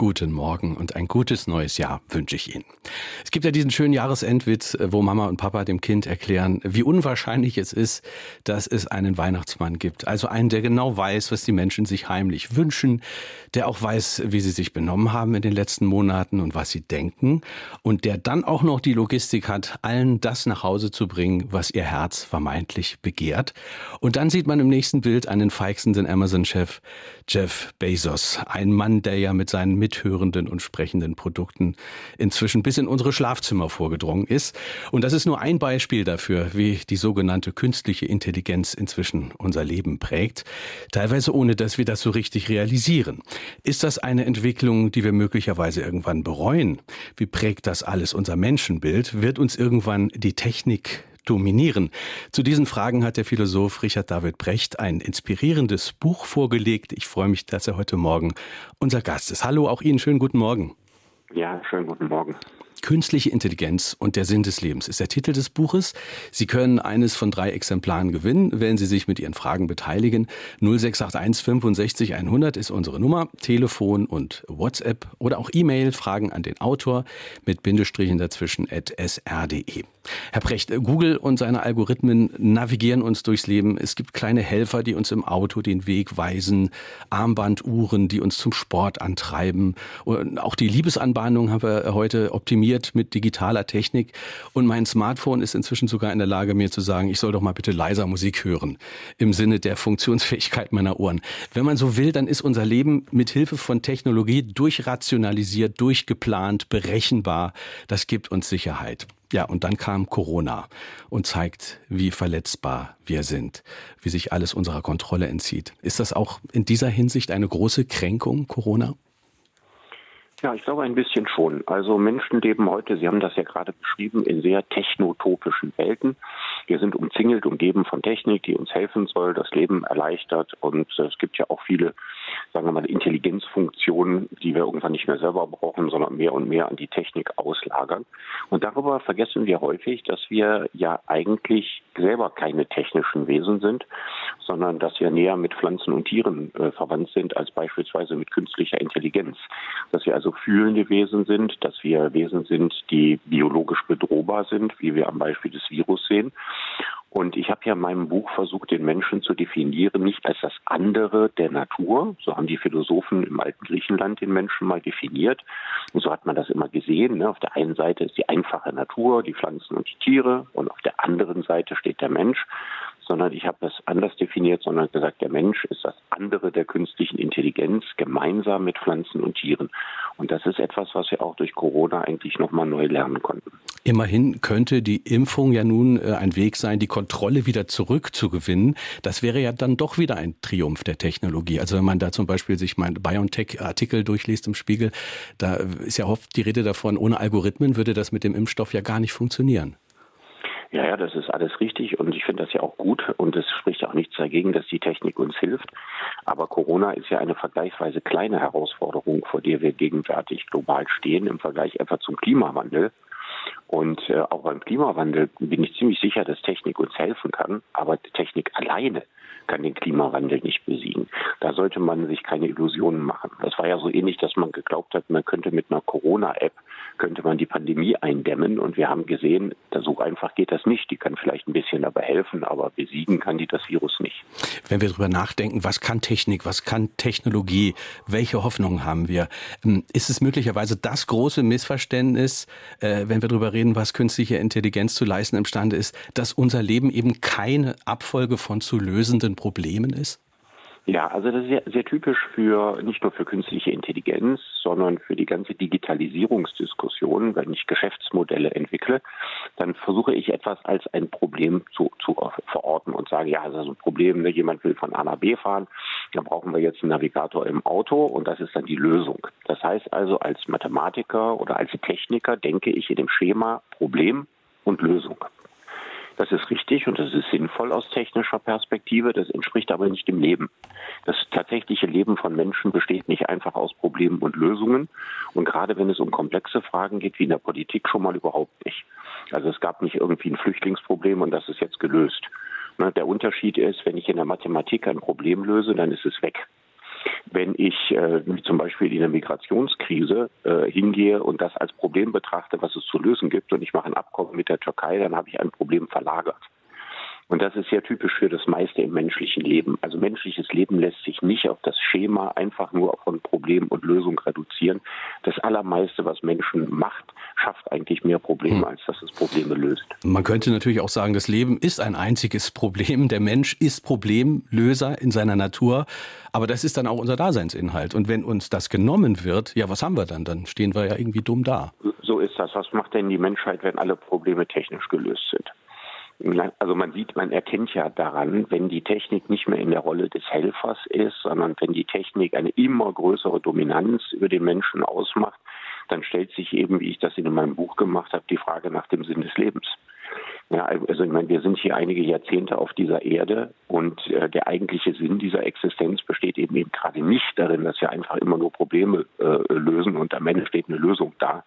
Guten Morgen und ein gutes neues Jahr wünsche ich Ihnen. Es gibt ja diesen schönen Jahresendwitz, wo Mama und Papa dem Kind erklären, wie unwahrscheinlich es ist, dass es einen Weihnachtsmann gibt. Also einen, der genau weiß, was die Menschen sich heimlich wünschen, der auch weiß, wie sie sich benommen haben in den letzten Monaten und was sie denken und der dann auch noch die Logistik hat, allen das nach Hause zu bringen, was ihr Herz vermeintlich begehrt. Und dann sieht man im nächsten Bild einen feixenden Amazon-Chef, Jeff Bezos, ein Mann, der ja mit seinen mithörenden und sprechenden Produkten inzwischen bis in unsere Schlafzimmer vorgedrungen ist. Und das ist nur ein Beispiel dafür, wie die sogenannte künstliche Intelligenz inzwischen unser Leben prägt, teilweise ohne dass wir das so richtig realisieren. Ist das eine Entwicklung, die wir möglicherweise irgendwann bereuen? Wie prägt das alles unser Menschenbild? Wird uns irgendwann die Technik dominieren? Zu diesen Fragen hat der Philosoph Richard David Brecht ein inspirierendes Buch vorgelegt. Ich freue mich, dass er heute Morgen unser Gast ist. Hallo, auch Ihnen schönen guten Morgen. Ja, schönen guten Morgen. Künstliche Intelligenz und der Sinn des Lebens ist der Titel des Buches. Sie können eines von drei Exemplaren gewinnen, wenn Sie sich mit Ihren Fragen beteiligen. 0681 65 100 ist unsere Nummer, Telefon und WhatsApp oder auch E-Mail, Fragen an den Autor mit Bindestrichen dazwischen at sr.de. Herr Brecht, Google und seine Algorithmen navigieren uns durchs Leben. Es gibt kleine Helfer, die uns im Auto den Weg weisen, Armbanduhren, die uns zum Sport antreiben. Und auch die Liebesanbahnung haben wir heute optimiert mit digitaler Technik. Und mein Smartphone ist inzwischen sogar in der Lage, mir zu sagen, ich soll doch mal bitte leiser Musik hören. Im Sinne der Funktionsfähigkeit meiner Ohren. Wenn man so will, dann ist unser Leben mit Hilfe von Technologie durchrationalisiert, durchgeplant, berechenbar. Das gibt uns Sicherheit. Ja, und dann kam Corona und zeigt, wie verletzbar wir sind, wie sich alles unserer Kontrolle entzieht. Ist das auch in dieser Hinsicht eine große Kränkung, Corona? Ja, ich glaube ein bisschen schon. Also Menschen leben heute, Sie haben das ja gerade beschrieben, in sehr technotopischen Welten. Wir sind umzingelt, umgeben von Technik, die uns helfen soll, das Leben erleichtert. Und es gibt ja auch viele, sagen wir mal, Intelligenzfunktionen, die wir irgendwann nicht mehr selber brauchen, sondern mehr und mehr an die Technik auslagern. Und darüber vergessen wir häufig, dass wir ja eigentlich selber keine technischen Wesen sind, sondern dass wir näher mit Pflanzen und Tieren äh, verwandt sind als beispielsweise mit künstlicher Intelligenz. Dass wir also fühlende Wesen sind, dass wir Wesen sind, die biologisch bedrohbar sind, wie wir am Beispiel des Virus sehen. Und ich habe ja in meinem Buch versucht, den Menschen zu definieren, nicht als das andere der Natur, so haben die Philosophen im alten Griechenland den Menschen mal definiert. Und so hat man das immer gesehen. Ne? Auf der einen Seite ist die einfache Natur, die Pflanzen und die Tiere, und auf der anderen Seite steht der Mensch sondern ich habe das anders definiert, sondern gesagt, der Mensch ist das andere der künstlichen Intelligenz gemeinsam mit Pflanzen und Tieren. Und das ist etwas, was wir auch durch Corona eigentlich nochmal neu lernen konnten. Immerhin könnte die Impfung ja nun äh, ein Weg sein, die Kontrolle wieder zurückzugewinnen. Das wäre ja dann doch wieder ein Triumph der Technologie. Also wenn man da zum Beispiel sich mein BioNTech-Artikel durchliest im Spiegel, da ist ja oft die Rede davon, ohne Algorithmen würde das mit dem Impfstoff ja gar nicht funktionieren. Ja, ja, das ist alles richtig und ich finde das ja auch gut und es spricht auch nichts dagegen, dass die Technik uns hilft. Aber Corona ist ja eine vergleichsweise kleine Herausforderung, vor der wir gegenwärtig global stehen im Vergleich etwa zum Klimawandel. Und äh, auch beim Klimawandel bin ich ziemlich sicher, dass Technik uns helfen kann, aber Technik alleine kann den Klimawandel nicht besiegen. Da sollte man sich keine Illusionen machen. Das war ja so ähnlich, dass man geglaubt hat, man könnte mit einer Corona-App könnte man die Pandemie eindämmen. Und wir haben gesehen, so einfach geht das nicht. Die kann vielleicht ein bisschen dabei helfen, aber besiegen kann die das Virus nicht. Wenn wir darüber nachdenken, was kann Technik, was kann Technologie, welche Hoffnungen haben wir, ähm, ist es möglicherweise das große Missverständnis, äh, wenn wir darüber reden, was künstliche Intelligenz zu leisten imstande ist, dass unser Leben eben keine Abfolge von zu lösenden Problemen ist? Ja, also das ist sehr, sehr typisch für nicht nur für künstliche Intelligenz, sondern für die ganze Digitalisierungsdiskussion. Wenn ich Geschäftsmodelle entwickle, dann versuche ich etwas als ein Problem zu, zu verorten und sage, ja, das ist ein Problem, ne? jemand will von A nach B fahren, dann brauchen wir jetzt einen Navigator im Auto und das ist dann die Lösung. Das heißt also, als Mathematiker oder als Techniker denke ich in dem Schema Problem und Lösung. Das ist richtig und das ist sinnvoll aus technischer Perspektive. Das entspricht aber nicht dem Leben. Das tatsächliche Leben von Menschen besteht nicht einfach aus Problemen und Lösungen. Und gerade wenn es um komplexe Fragen geht, wie in der Politik, schon mal überhaupt nicht. Also es gab nicht irgendwie ein Flüchtlingsproblem und das ist jetzt gelöst. Ne, der Unterschied ist, wenn ich in der Mathematik ein Problem löse, dann ist es weg. Wenn ich äh, zum Beispiel in der Migrationskrise äh, hingehe und das als Problem betrachte, was es zu lösen gibt, und ich mache ein Abkommen mit der Türkei, dann habe ich ein Problem verlagert. Und das ist sehr typisch für das meiste im menschlichen Leben. Also menschliches Leben lässt sich nicht auf das Schema einfach nur von Problem und Lösung reduzieren. Das allermeiste, was Menschen macht, schafft eigentlich mehr Probleme, hm. als dass es Probleme löst. Man könnte natürlich auch sagen, das Leben ist ein einziges Problem. Der Mensch ist Problemlöser in seiner Natur. Aber das ist dann auch unser Daseinsinhalt. Und wenn uns das genommen wird, ja, was haben wir dann? Dann stehen wir ja irgendwie dumm da. So ist das. Was macht denn die Menschheit, wenn alle Probleme technisch gelöst sind? Also man sieht, man erkennt ja daran, wenn die Technik nicht mehr in der Rolle des Helfers ist, sondern wenn die Technik eine immer größere Dominanz über den Menschen ausmacht, dann stellt sich eben, wie ich das in meinem Buch gemacht habe, die Frage nach dem Sinn des Lebens. Ja, also ich meine, wir sind hier einige Jahrzehnte auf dieser Erde und äh, der eigentliche Sinn dieser Existenz besteht eben, eben gerade nicht darin, dass wir einfach immer nur Probleme äh, lösen und am Ende steht eine Lösung da,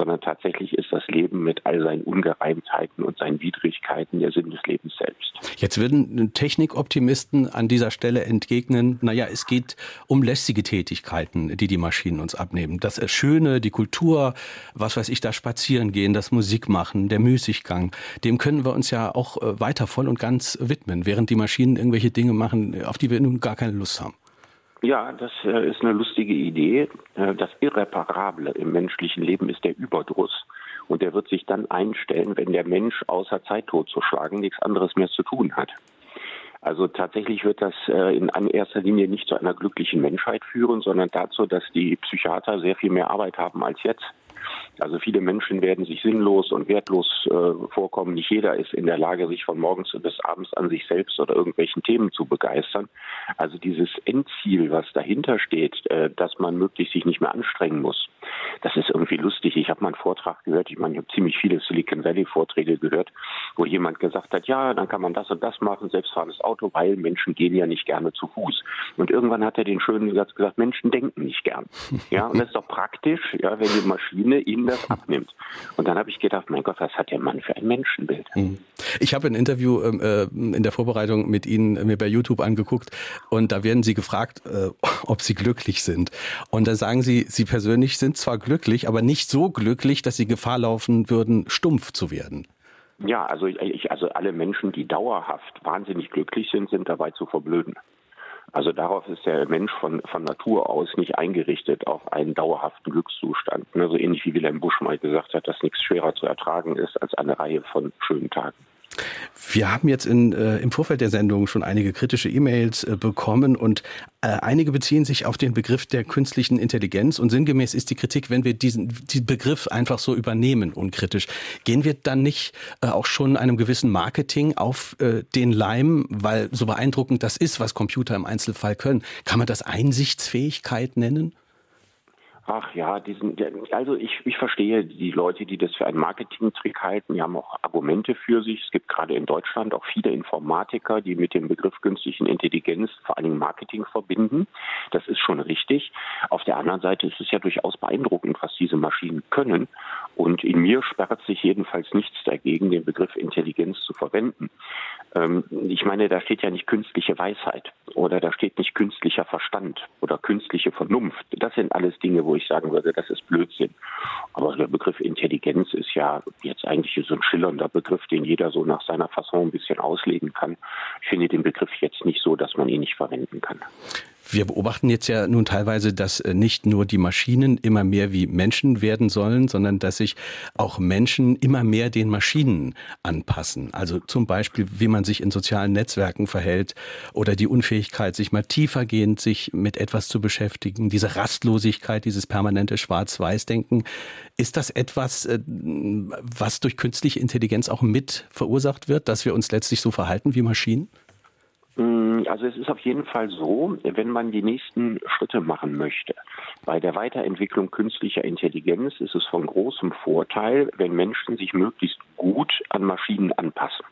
sondern tatsächlich ist das Leben mit all seinen Ungereimtheiten und seinen Widrigkeiten der Sinn des Lebens selbst. Jetzt würden Technikoptimisten an dieser Stelle entgegnen, naja, es geht um lästige Tätigkeiten, die die Maschinen uns abnehmen. Das Schöne, die Kultur, was weiß ich, das Spazieren gehen, das Musikmachen, der Müßiggang, dem können wir uns ja auch äh, weiter voll und ganz widmen, während die Maschinen irgendwelche Dinge machen, auf die wir nun gar keine Lust haben. Ja, das äh, ist eine lustige Idee. Äh, das Irreparable im menschlichen Leben ist der Überdruss. Und der wird sich dann einstellen, wenn der Mensch außer Zeit totzuschlagen nichts anderes mehr zu tun hat. Also tatsächlich wird das in erster Linie nicht zu einer glücklichen Menschheit führen, sondern dazu, dass die Psychiater sehr viel mehr Arbeit haben als jetzt. Also viele Menschen werden sich sinnlos und wertlos äh, vorkommen. Nicht jeder ist in der Lage, sich von morgens bis abends an sich selbst oder irgendwelchen Themen zu begeistern. Also dieses Endziel, was dahinter steht, äh, dass man möglichst sich nicht mehr anstrengen muss, das ist irgendwie lustig. Ich habe mal einen Vortrag gehört, ich meine, ich habe ziemlich viele Silicon Valley Vorträge gehört, wo jemand gesagt hat, ja, dann kann man das und das machen, selbstfahrendes Auto, weil Menschen gehen ja nicht gerne zu Fuß. Und irgendwann hat er den schönen Satz gesagt, Menschen denken nicht gern. Ja, und das ist doch praktisch, ja, wenn die Maschine ihnen das abnimmt. Und dann habe ich gedacht, mein Gott, was hat der Mann für ein Menschenbild? Mhm. Ich habe ein Interview ähm, äh, in der Vorbereitung mit Ihnen äh, mir bei YouTube angeguckt und da werden Sie gefragt, äh, ob Sie glücklich sind. Und da sagen Sie, Sie persönlich sind zwar glücklich, aber nicht so glücklich, dass Sie Gefahr laufen würden, stumpf zu werden. Ja, also ich, also alle Menschen, die dauerhaft wahnsinnig glücklich sind, sind dabei zu verblöden. Also darauf ist der Mensch von, von Natur aus nicht eingerichtet auf einen dauerhaften Glückszustand. So also ähnlich wie Wilhelm Busch mal gesagt hat, dass nichts schwerer zu ertragen ist als eine Reihe von schönen Tagen. Wir haben jetzt in, äh, im Vorfeld der Sendung schon einige kritische E-Mails äh, bekommen und äh, einige beziehen sich auf den Begriff der künstlichen Intelligenz und sinngemäß ist die Kritik, wenn wir diesen, diesen Begriff einfach so übernehmen, unkritisch. Gehen wir dann nicht äh, auch schon einem gewissen Marketing auf äh, den Leim, weil so beeindruckend das ist, was Computer im Einzelfall können? Kann man das Einsichtsfähigkeit nennen? Ach ja, diesen, also ich, ich verstehe die Leute, die das für einen Marketingtrick halten. Die haben auch Argumente für sich. Es gibt gerade in Deutschland auch viele Informatiker, die mit dem Begriff künstlichen Intelligenz vor Dingen Marketing verbinden. Das ist schon richtig. Auf der anderen Seite ist es ja durchaus beeindruckend, was diese Maschinen können. Und in mir sperrt sich jedenfalls nichts dagegen, den Begriff Intelligenz zu verwenden. Ähm, ich meine, da steht ja nicht künstliche Weisheit oder da steht nicht künstlicher Verstand oder künstliche Vernunft. Das sind alles Dinge, wo ich sagen würde, das ist Blödsinn. Aber der Begriff Intelligenz ist ja jetzt eigentlich so ein schillernder Begriff, den jeder so nach seiner Fasson ein bisschen auslegen kann. Ich finde den Begriff jetzt nicht so, dass man ihn nicht verwenden kann. Wir beobachten jetzt ja nun teilweise, dass äh, nicht nur die Maschinen immer mehr wie Menschen werden sollen, sondern dass sich auch Menschen immer mehr den Maschinen anpassen. Also zum Beispiel, wie man sich in sozialen Netzwerken verhält oder die Unfähigkeit, sich mal tiefergehend sich mit etwas zu beschäftigen, diese Rastlosigkeit, dieses permanente Schwarz-Weiß-Denken. Ist das etwas, äh, was durch künstliche Intelligenz auch mit verursacht wird, dass wir uns letztlich so verhalten wie Maschinen? Mm, also es ist auf jeden Fall so, wenn man die nächsten Schritte machen möchte. Bei der Weiterentwicklung künstlicher Intelligenz ist es von großem Vorteil, wenn Menschen sich möglichst gut an Maschinen anpassen.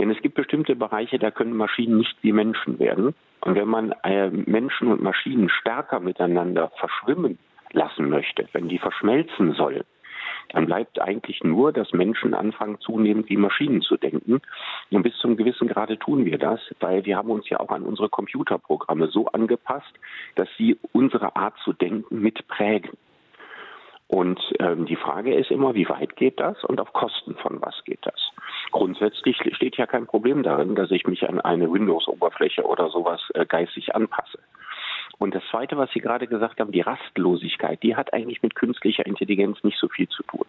Denn es gibt bestimmte Bereiche, da können Maschinen nicht wie Menschen werden. Und wenn man äh, Menschen und Maschinen stärker miteinander verschwimmen lassen möchte, wenn die verschmelzen sollen, dann bleibt eigentlich nur, dass Menschen anfangen zunehmend wie Maschinen zu denken. Und bis zum gewissen Grade tun wir das, weil wir haben uns ja auch an unsere Computerprogramme so angepasst, dass sie unsere Art zu denken mitprägen. Und ähm, die Frage ist immer, wie weit geht das und auf Kosten von was geht das? Grundsätzlich steht ja kein Problem darin, dass ich mich an eine Windows-Oberfläche oder sowas äh, geistig anpasse. Und das Zweite, was Sie gerade gesagt haben, die Rastlosigkeit, die hat eigentlich mit künstlicher Intelligenz nicht so viel zu tun.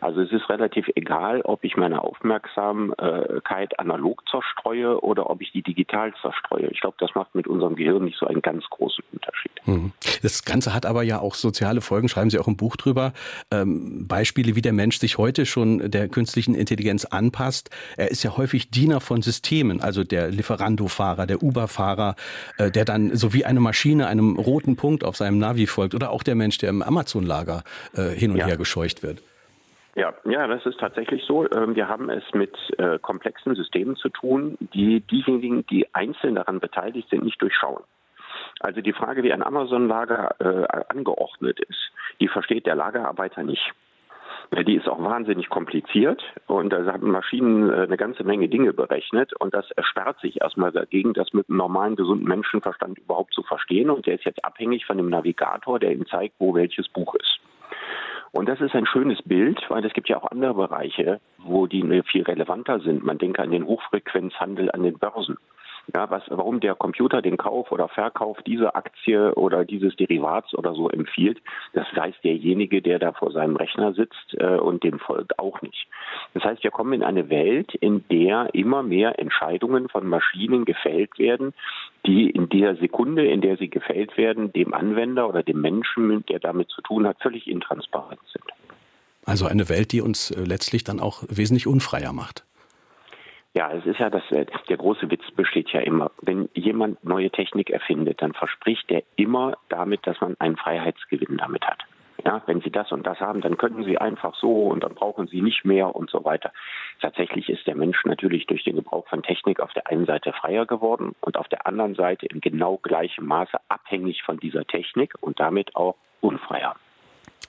Also es ist relativ egal, ob ich meine Aufmerksamkeit analog zerstreue oder ob ich die digital zerstreue. Ich glaube, das macht mit unserem Gehirn nicht so einen ganz großen Unterschied. Mhm. Das Ganze hat aber ja auch soziale Folgen, schreiben Sie auch im Buch drüber. Ähm, Beispiele, wie der Mensch sich heute schon der künstlichen Intelligenz anpasst. Er ist ja häufig Diener von Systemen, also der Lieferando-Fahrer, der Uber-Fahrer, äh, der dann so wie eine Maschine einem roten Punkt auf seinem Navi folgt oder auch der Mensch, der im Amazon-Lager äh, hin und ja. her gescheucht wird. Ja, ja, das ist tatsächlich so. Ähm, wir haben es mit äh, komplexen Systemen zu tun, die diejenigen, die einzeln daran beteiligt sind, nicht durchschauen. Also die Frage, wie ein Amazon-Lager äh, angeordnet ist, die versteht der Lagerarbeiter nicht. Die ist auch wahnsinnig kompliziert und da haben Maschinen äh, eine ganze Menge Dinge berechnet und das ersperrt sich erstmal dagegen, das mit einem normalen, gesunden Menschenverstand überhaupt zu verstehen und der ist jetzt abhängig von dem Navigator, der ihm zeigt, wo welches Buch ist. Und das ist ein schönes Bild, weil es gibt ja auch andere Bereiche, wo die viel relevanter sind. Man denke an den Hochfrequenzhandel an den Börsen ja, was, warum der Computer den Kauf oder Verkauf dieser Aktie oder dieses Derivats oder so empfiehlt, das weiß derjenige, der da vor seinem Rechner sitzt äh, und dem folgt auch nicht. Das heißt, wir kommen in eine Welt, in der immer mehr Entscheidungen von Maschinen gefällt werden, die in der Sekunde, in der sie gefällt werden, dem Anwender oder dem Menschen, der damit zu tun hat, völlig intransparent sind. Also eine Welt, die uns äh, letztlich dann auch wesentlich unfreier macht. Ja, es ist ja das, äh, der große Witz besteht ja immer. Wenn jemand neue Technik erfindet, dann verspricht er immer damit, dass man einen Freiheitsgewinn damit hat. Ja, wenn Sie das und das haben, dann könnten Sie einfach so und dann brauchen Sie nicht mehr und so weiter. Tatsächlich ist der Mensch natürlich durch den Gebrauch von Technik auf der einen Seite freier geworden und auf der anderen Seite in genau gleichem Maße abhängig von dieser Technik und damit auch unfreier.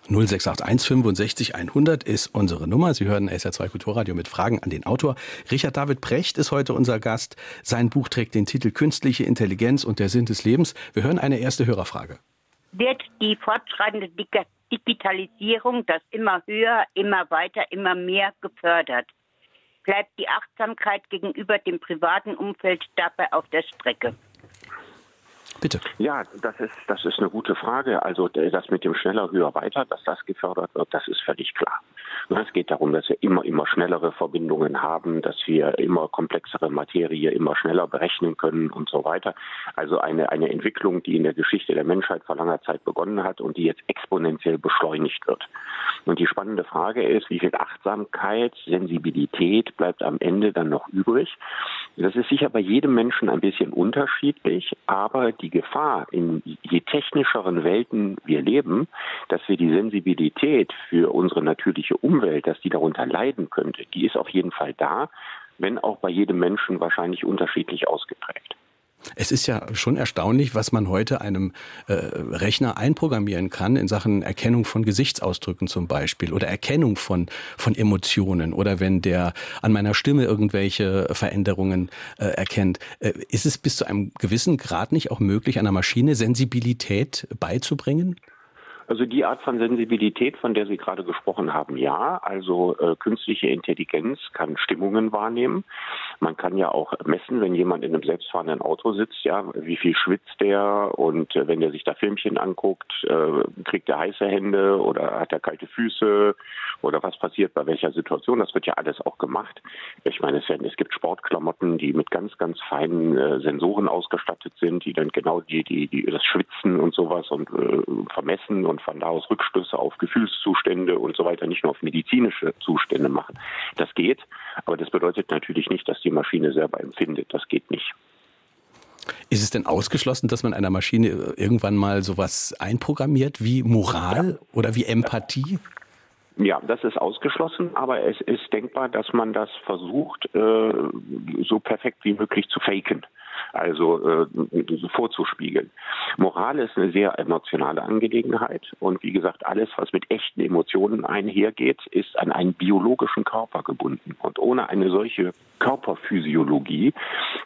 0681 65 100 ist unsere Nummer. Sie hören SR2 Kulturradio mit Fragen an den Autor. Richard David Precht ist heute unser Gast. Sein Buch trägt den Titel Künstliche Intelligenz und der Sinn des Lebens. Wir hören eine erste Hörerfrage. Wird die fortschreitende Digitalisierung, das immer höher, immer weiter, immer mehr gefördert? Bleibt die Achtsamkeit gegenüber dem privaten Umfeld dabei auf der Strecke? Bitte. Ja, das ist, das ist eine gute Frage. Also das mit dem schneller, höher, weiter, dass das gefördert wird, das ist völlig klar. Es geht darum, dass wir immer, immer schnellere Verbindungen haben, dass wir immer komplexere Materie immer schneller berechnen können und so weiter. Also eine, eine Entwicklung, die in der Geschichte der Menschheit vor langer Zeit begonnen hat und die jetzt exponentiell beschleunigt wird. Und die spannende Frage ist, wie viel Achtsamkeit, Sensibilität bleibt am Ende dann noch übrig? Das ist sicher bei jedem Menschen ein bisschen unterschiedlich, aber die Gefahr, in je technischeren Welten wir leben, dass wir die Sensibilität für unsere natürliche Umwelt, dass die darunter leiden könnte, die ist auf jeden Fall da, wenn auch bei jedem Menschen wahrscheinlich unterschiedlich ausgeprägt. Es ist ja schon erstaunlich, was man heute einem äh, Rechner einprogrammieren kann in Sachen Erkennung von Gesichtsausdrücken zum Beispiel oder Erkennung von, von Emotionen oder wenn der an meiner Stimme irgendwelche Veränderungen äh, erkennt. Äh, ist es bis zu einem gewissen Grad nicht auch möglich, einer Maschine Sensibilität beizubringen? Also die Art von Sensibilität, von der Sie gerade gesprochen haben, ja. Also äh, künstliche Intelligenz kann Stimmungen wahrnehmen. Man kann ja auch messen, wenn jemand in einem selbstfahrenden Auto sitzt, ja, wie viel schwitzt der und äh, wenn der sich da Filmchen anguckt, äh, kriegt er heiße Hände oder hat er kalte Füße oder was passiert bei welcher Situation. Das wird ja alles auch gemacht. Ich meine, es, gibt Sportklamotten, die mit ganz, ganz feinen äh, Sensoren ausgestattet sind, die dann genau die, die, die das Schwitzen und sowas und äh, vermessen und von da aus Rückschlüsse auf Gefühlszustände und so weiter, nicht nur auf medizinische Zustände machen. Das geht, aber das bedeutet natürlich nicht, dass die Maschine selber empfindet. Das geht nicht. Ist es denn ausgeschlossen, dass man einer Maschine irgendwann mal sowas einprogrammiert wie Moral ja. oder wie Empathie? Ja, das ist ausgeschlossen, aber es ist denkbar, dass man das versucht, äh, so perfekt wie möglich zu faken also äh, vorzuspiegeln. Moral ist eine sehr emotionale Angelegenheit und wie gesagt, alles, was mit echten Emotionen einhergeht, ist an einen biologischen Körper gebunden. Und ohne eine solche Körperphysiologie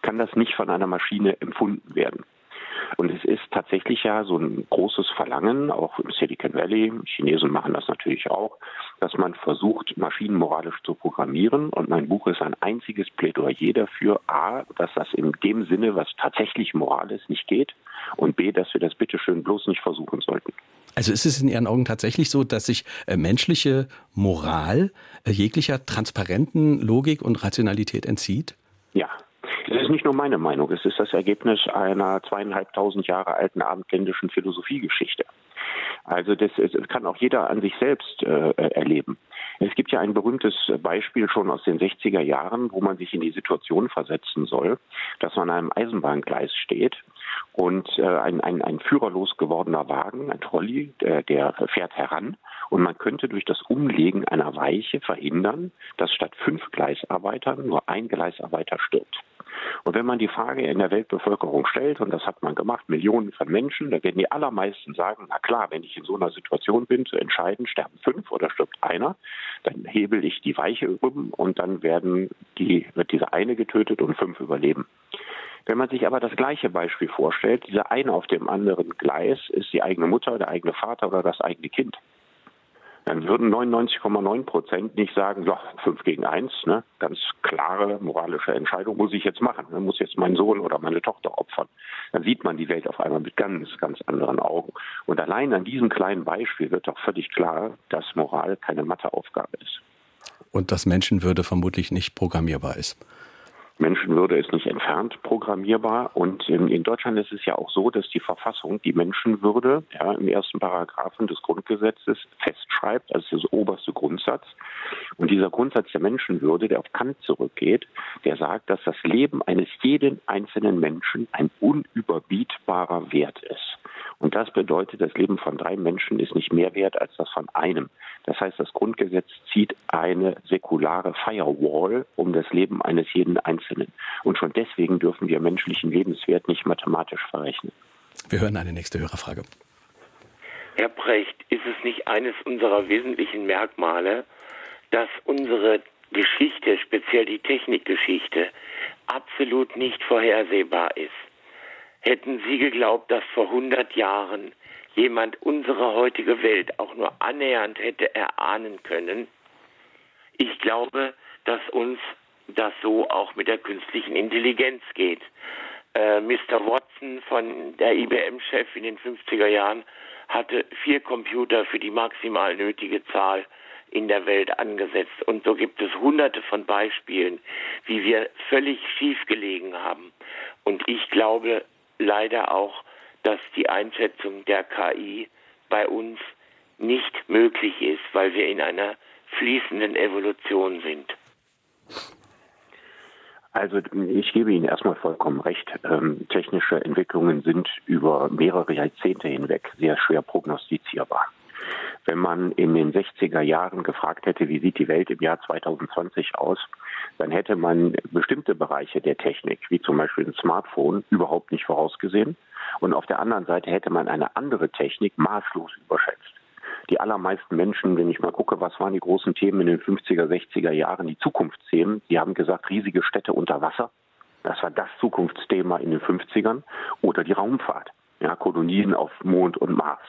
kann das nicht von einer Maschine empfunden werden. Und es ist tatsächlich ja so ein großes Verlangen, auch im Silicon Valley, Chinesen machen das natürlich auch, dass man versucht, Maschinen moralisch zu programmieren. Und mein Buch ist ein einziges Plädoyer dafür, a, dass das in dem Sinne, was tatsächlich Moral ist, nicht geht. Und b, dass wir das bitteschön bloß nicht versuchen sollten. Also ist es in Ihren Augen tatsächlich so, dass sich äh, menschliche Moral äh, jeglicher transparenten Logik und Rationalität entzieht? Ja, das ist nicht nur meine Meinung, es ist das Ergebnis einer zweieinhalbtausend Jahre alten abendländischen Philosophiegeschichte. Also das, das, kann auch jeder an sich selbst äh, erleben. Es gibt ja ein berühmtes Beispiel schon aus den 60er Jahren, wo man sich in die Situation versetzen soll, dass man an einem Eisenbahngleis steht und äh, ein, ein, ein führerlos gewordener Wagen, ein Trolley, der, der fährt heran und man könnte durch das Umlegen einer Weiche verhindern, dass statt fünf Gleisarbeitern nur ein Gleisarbeiter stirbt. Und wenn man die Frage in der Weltbevölkerung stellt, und das hat man gemacht, Millionen von Menschen, da werden die allermeisten sagen, na klar, wenn ich in so einer Situation bin, zu entscheiden, sterben fünf oder stirbt einer, dann hebel ich die Weiche rüben und dann werden die, wird dieser eine getötet und fünf überleben. Wenn man sich aber das gleiche Beispiel vorstellt, dieser eine auf dem anderen Gleis ist die eigene Mutter, der eigene Vater oder das eigene Kind dann würden 99,9 Prozent nicht sagen, so, 5 gegen 1, ne, ganz klare moralische Entscheidung muss ich jetzt machen, ne, muss jetzt mein Sohn oder meine Tochter opfern. Dann sieht man die Welt auf einmal mit ganz, ganz anderen Augen. Und allein an diesem kleinen Beispiel wird doch völlig klar, dass Moral keine Matheaufgabe ist. Und dass Menschenwürde vermutlich nicht programmierbar ist. Menschenwürde ist nicht entfernt programmierbar. Und in, in, Deutschland ist es ja auch so, dass die Verfassung die Menschenwürde ja, im ersten Paragraphen des Grundgesetzes festschreibt, als das oberste Grundsatz. Und dieser Grundsatz der Menschenwürde, der auf Kant zurückgeht, der sagt, dass das Leben eines jeden einzelnen Menschen ein unüberbietbarer Wert ist. Und das bedeutet, das Leben von drei Menschen ist nicht mehr wert als das von einem. Das heißt, das Grundgesetz zieht eine säkulare Firewall um das Leben eines jeden Einzelnen. Und schon deswegen dürfen wir menschlichen Lebenswert nicht mathematisch verrechnen. Wir hören eine nächste Hörerfrage. Herr Brecht, ist es nicht eines unserer wesentlichen Merkmale, dass unsere Geschichte, speziell die Technikgeschichte, absolut nicht vorhersehbar ist? Hätten Sie geglaubt, dass vor 100 Jahren jemand unsere heutige Welt auch nur annähernd hätte erahnen können? Ich glaube, dass uns das so auch mit der künstlichen Intelligenz geht. Äh, Mr. Watson von der IBM-Chef in den 50er Jahren hatte vier Computer für die maximal nötige Zahl in der Welt angesetzt. Und so gibt es hunderte von Beispielen, wie wir völlig schief gelegen haben. Und ich glaube, leider auch, dass die Einschätzung der KI bei uns nicht möglich ist, weil wir in einer fließenden Evolution sind. Also ich gebe Ihnen erstmal vollkommen recht. Ähm, technische Entwicklungen sind über mehrere Jahrzehnte hinweg sehr schwer prognostizierbar. Wenn man in den 60er Jahren gefragt hätte, wie sieht die Welt im Jahr 2020 aus, dann hätte man bestimmte Bereiche der Technik, wie zum Beispiel ein Smartphone, überhaupt nicht vorausgesehen. Und auf der anderen Seite hätte man eine andere Technik maßlos überschätzt. Die allermeisten Menschen, wenn ich mal gucke, was waren die großen Themen in den 50er, 60er Jahren, die Zukunftsthemen, die haben gesagt, riesige Städte unter Wasser. Das war das Zukunftsthema in den 50ern. Oder die Raumfahrt. Ja, Kolonien auf Mond und Mars.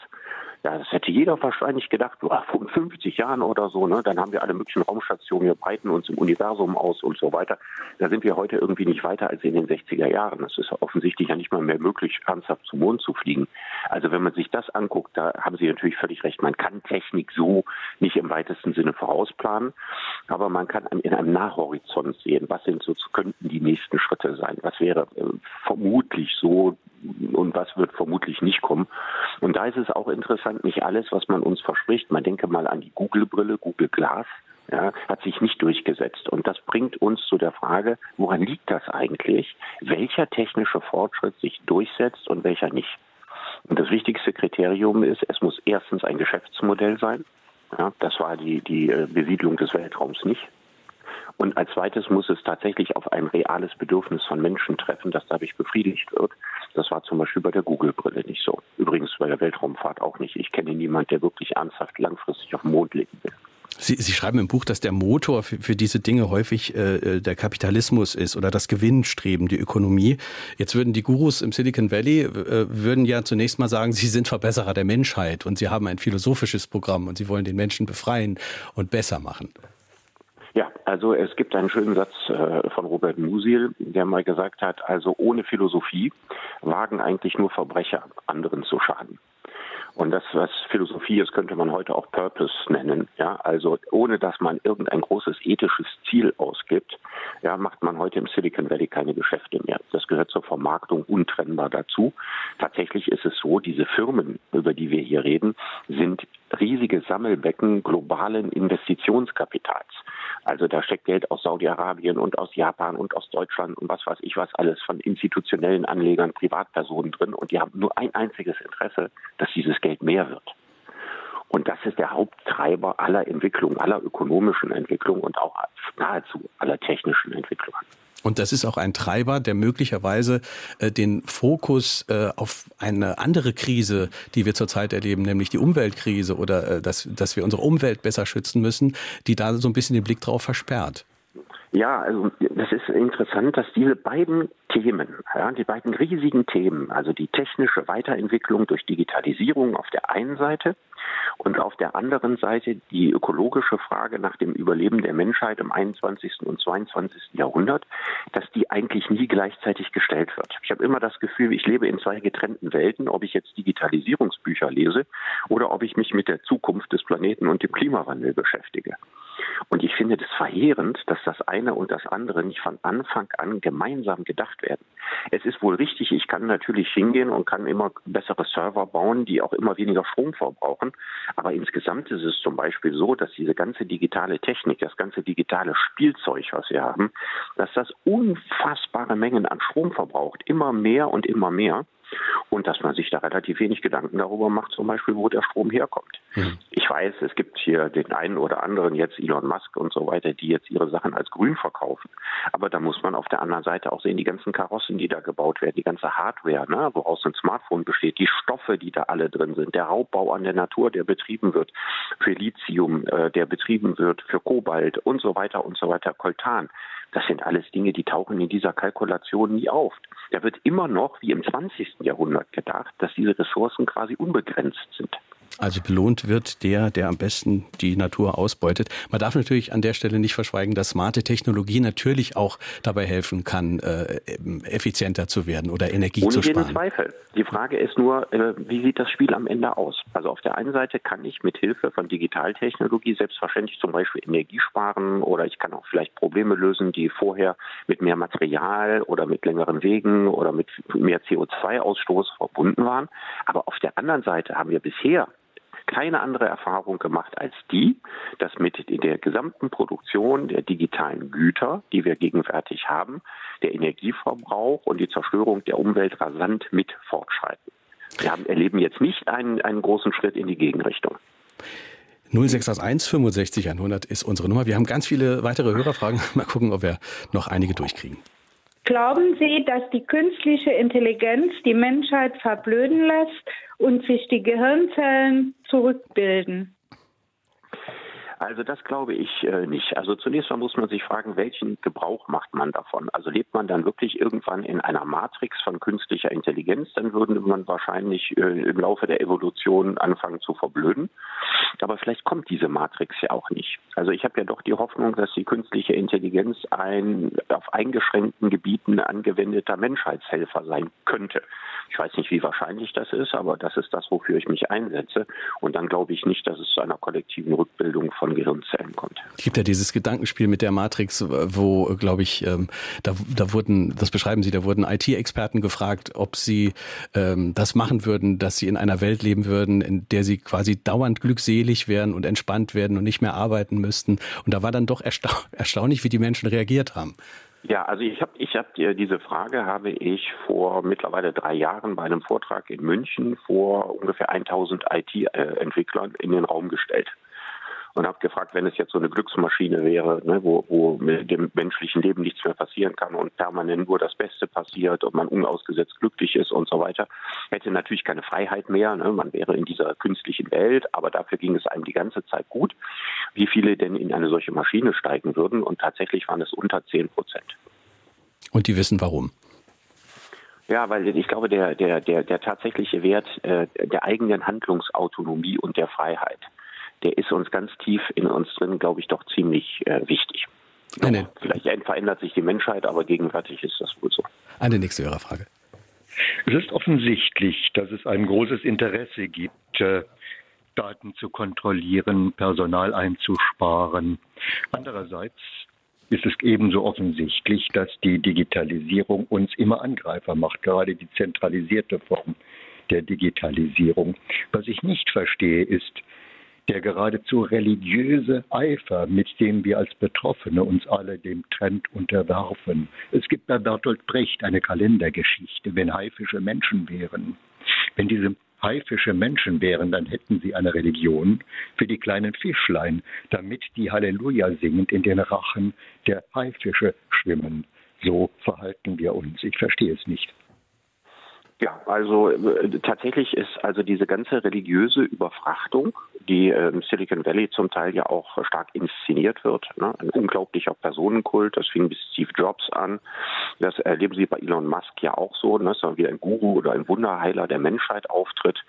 Ja, das hätte jeder wahrscheinlich gedacht, boah, vor 50 Jahren oder so, ne, dann haben wir alle möglichen Raumstationen, wir breiten uns im Universum aus und so weiter. Da sind wir heute irgendwie nicht weiter als in den 60er Jahren. Es ist offensichtlich ja nicht mal mehr möglich, ernsthaft zum Mond zu fliegen. Also wenn man sich das anguckt, da haben Sie natürlich völlig recht. Man kann Technik so nicht im weitesten Sinne vorausplanen, aber man kann in einem Nahhorizont sehen, was sind so, könnten die nächsten Schritte sein, was wäre äh, vermutlich so und was wird vermutlich nicht kommen. Und da ist es auch interessant, nicht alles, was man uns verspricht, man denke mal an die Google-Brille, Google Glass, ja, hat sich nicht durchgesetzt. Und das bringt uns zu der Frage, woran liegt das eigentlich? Welcher technische Fortschritt sich durchsetzt und welcher nicht? Und das wichtigste Kriterium ist, es muss erstens ein Geschäftsmodell sein. Ja, das war die, die äh, Besiedlung des Weltraums nicht. Und als zweites muss es tatsächlich auf ein reales Bedürfnis von Menschen treffen, das dadurch befriedigt wird. Das war zum Beispiel bei der Google-Brille nicht so. Übrigens bei der Weltraumfahrt auch nicht. Ich kenne niemanden, der wirklich ernsthaft langfristig auf den Mond legen will. Sie, Sie schreiben im Buch, dass der Motor für, für diese Dinge häufig äh, äh, der Kapitalismus ist oder das Gewinnstreben, die Ökonomie. Jetzt würden die Gurus im Silicon Valley äh, würden ja zunächst mal sagen, sie sind Verbesserer der Menschheit und sie haben ein philosophisches Programm und sie wollen den Menschen befreien und besser machen. Ja, also es gibt einen schönen Satz äh, von Robert Musil, der mal gesagt hat, also ohne Philosophie wagen eigentlich nur Verbrecher, anderen zu schaden. Und das, was Philosophie ist, könnte man heute auch Purpose nennen. Ja, also ohne dass man irgendein großes ethisches Ziel ausgibt, ja, macht man heute im Silicon Valley keine Geschäfte mehr. Das gehört zur Vermarktung untrennbar dazu. Tatsächlich ist es so, diese Firmen, über die wir hier reden, sind riesige Sammelbecken globalen Investitionskapitals. Also da steckt Geld aus Saudi-Arabien und aus Japan und aus Deutschland und was weiß ich was alles von institutionellen Anlegern, Privatpersonen drin und die haben nur ein einziges Interesse, dass dieses Geld mehr wird. Und das ist der Haupttreiber aller Entwicklung, aller ökonomischen Entwicklung und auch nahezu aller technischen Entwicklungen. Und das ist auch ein Treiber, der möglicherweise äh, den Fokus äh, auf eine andere Krise, die wir zurzeit erleben, nämlich die Umweltkrise oder äh, dass, dass wir unsere Umwelt besser schützen müssen, die da so ein bisschen den Blick drauf versperrt. Ja, also das ist interessant, dass diese beiden Themen, ja, die beiden riesigen Themen, also die technische Weiterentwicklung durch Digitalisierung auf der einen Seite und auf der anderen Seite die ökologische Frage nach dem Überleben der Menschheit im 21. und 22. Jahrhundert, dass die eigentlich nie gleichzeitig gestellt wird. Ich habe immer das Gefühl, ich lebe in zwei getrennten Welten, ob ich jetzt Digitalisierungsbücher lese oder ob ich mich mit der Zukunft des Planeten und dem Klimawandel beschäftige. Und ich finde das verheerend, dass das eine und das andere nicht von Anfang an gemeinsam gedacht werden. Es ist wohl richtig, ich kann natürlich hingehen und kann immer bessere Server bauen, die auch immer weniger Strom verbrauchen. Aber insgesamt ist es zum Beispiel so, dass diese ganze digitale Technik, das ganze digitale Spielzeug, was wir haben, dass das unfassbare Mengen an Strom verbraucht. Immer mehr und immer mehr und dass man sich da relativ wenig Gedanken darüber macht, zum Beispiel, wo der Strom herkommt. Mhm. Ich weiß, es gibt hier den einen oder anderen, jetzt Elon Musk und so weiter, die jetzt ihre Sachen als grün verkaufen. Aber da muss man auf der anderen Seite auch sehen, die ganzen Karossen, die da gebaut werden, die ganze Hardware, ne, woraus ein Smartphone besteht, die Stoffe, die da alle drin sind, der Raubbau an der Natur, der betrieben wird, für Lithium, äh, der betrieben wird, für Kobalt und so weiter und so weiter, Koltan. Das sind alles Dinge, die tauchen in dieser Kalkulation nie auf. Da wird immer noch, wie im 20. Jahrhundert gedacht, dass diese Ressourcen quasi unbegrenzt sind. Also belohnt wird der, der am besten die Natur ausbeutet. Man darf natürlich an der Stelle nicht verschweigen, dass smarte Technologie natürlich auch dabei helfen kann, äh, effizienter zu werden oder Energie Ohne zu sparen. Ohne Zweifel. Die Frage ist nur, äh, wie sieht das Spiel am Ende aus? Also auf der einen Seite kann ich mit Hilfe von Digitaltechnologie selbstverständlich zum Beispiel Energie sparen oder ich kann auch vielleicht Probleme lösen, die vorher mit mehr Material oder mit längeren Wegen oder mit mehr CO2-Ausstoß verbunden waren. Aber auf der anderen Seite haben wir bisher keine andere Erfahrung gemacht als die, dass mit der gesamten Produktion der digitalen Güter, die wir gegenwärtig haben, der Energieverbrauch und die Zerstörung der Umwelt rasant mit fortschreiten. Wir haben, erleben jetzt nicht einen, einen großen Schritt in die Gegenrichtung. 0681 65 100 ist unsere Nummer. Wir haben ganz viele weitere Hörerfragen. Mal gucken, ob wir noch einige durchkriegen. Glauben Sie, dass die künstliche Intelligenz die Menschheit verblöden lässt und sich die Gehirnzellen zurückbilden? Also das glaube ich äh, nicht. Also zunächst mal muss man sich fragen, welchen Gebrauch macht man davon? Also lebt man dann wirklich irgendwann in einer Matrix von künstlicher Intelligenz, dann würde man wahrscheinlich äh, im Laufe der Evolution anfangen zu verblöden. Aber vielleicht kommt diese Matrix ja auch nicht. Also ich habe ja doch die Hoffnung, dass die künstliche Intelligenz ein auf eingeschränkten Gebieten angewendeter Menschheitshelfer sein könnte. Ich weiß nicht, wie wahrscheinlich das ist, aber das ist das, wofür ich mich einsetze. Und dann glaube ich nicht, dass es zu einer kollektiven Rückbildung von Gehirnzellen kommt. Es gibt ja dieses Gedankenspiel mit der Matrix, wo, glaube ich, ähm, da, da wurden, das beschreiben Sie, da wurden IT-Experten gefragt, ob sie ähm, das machen würden, dass sie in einer Welt leben würden, in der sie quasi dauernd glückselig wären und entspannt werden und nicht mehr arbeiten müssten. Und da war dann doch ersta erstaunlich, wie die Menschen reagiert haben. Ja, also ich habe ich hab diese Frage habe ich vor mittlerweile drei Jahren bei einem Vortrag in München vor ungefähr 1000 IT-Entwicklern in den Raum gestellt. Und habe gefragt, wenn es jetzt so eine Glücksmaschine wäre, ne, wo, wo mit dem menschlichen Leben nichts mehr passieren kann und permanent nur das Beste passiert und man unausgesetzt glücklich ist und so weiter, hätte natürlich keine Freiheit mehr. Ne? Man wäre in dieser künstlichen Welt, aber dafür ging es einem die ganze Zeit gut. Wie viele denn in eine solche Maschine steigen würden? Und tatsächlich waren es unter 10 Prozent. Und die wissen warum. Ja, weil ich glaube, der, der, der, der tatsächliche Wert äh, der eigenen Handlungsautonomie und der Freiheit, der ist uns ganz tief in uns drin, glaube ich, doch ziemlich äh, wichtig. Eine, Vielleicht verändert sich die Menschheit, aber gegenwärtig ist das wohl so. Eine nächste Hörerfrage. Es ist offensichtlich, dass es ein großes Interesse gibt, äh, Daten zu kontrollieren, Personal einzusparen. Andererseits ist es ebenso offensichtlich, dass die Digitalisierung uns immer Angreifer macht, gerade die zentralisierte Form der Digitalisierung. Was ich nicht verstehe, ist der geradezu religiöse Eifer, mit dem wir als Betroffene uns alle dem Trend unterwerfen. Es gibt bei Bertolt Brecht eine Kalendergeschichte, wenn Haifische Menschen wären. Wenn diese haifische Menschen wären, dann hätten sie eine Religion für die kleinen Fischlein, damit die Halleluja singend in den Rachen der Haifische schwimmen. So verhalten wir uns. Ich verstehe es nicht. Ja, also äh, tatsächlich ist also diese ganze religiöse Überfrachtung, die äh, im Silicon Valley zum Teil ja auch stark inszeniert wird, ne? ein unglaublicher Personenkult, das fing bis Steve Jobs an, das erleben Sie bei Elon Musk ja auch so, ne? dass er wie ein Guru oder ein Wunderheiler der Menschheit auftritt,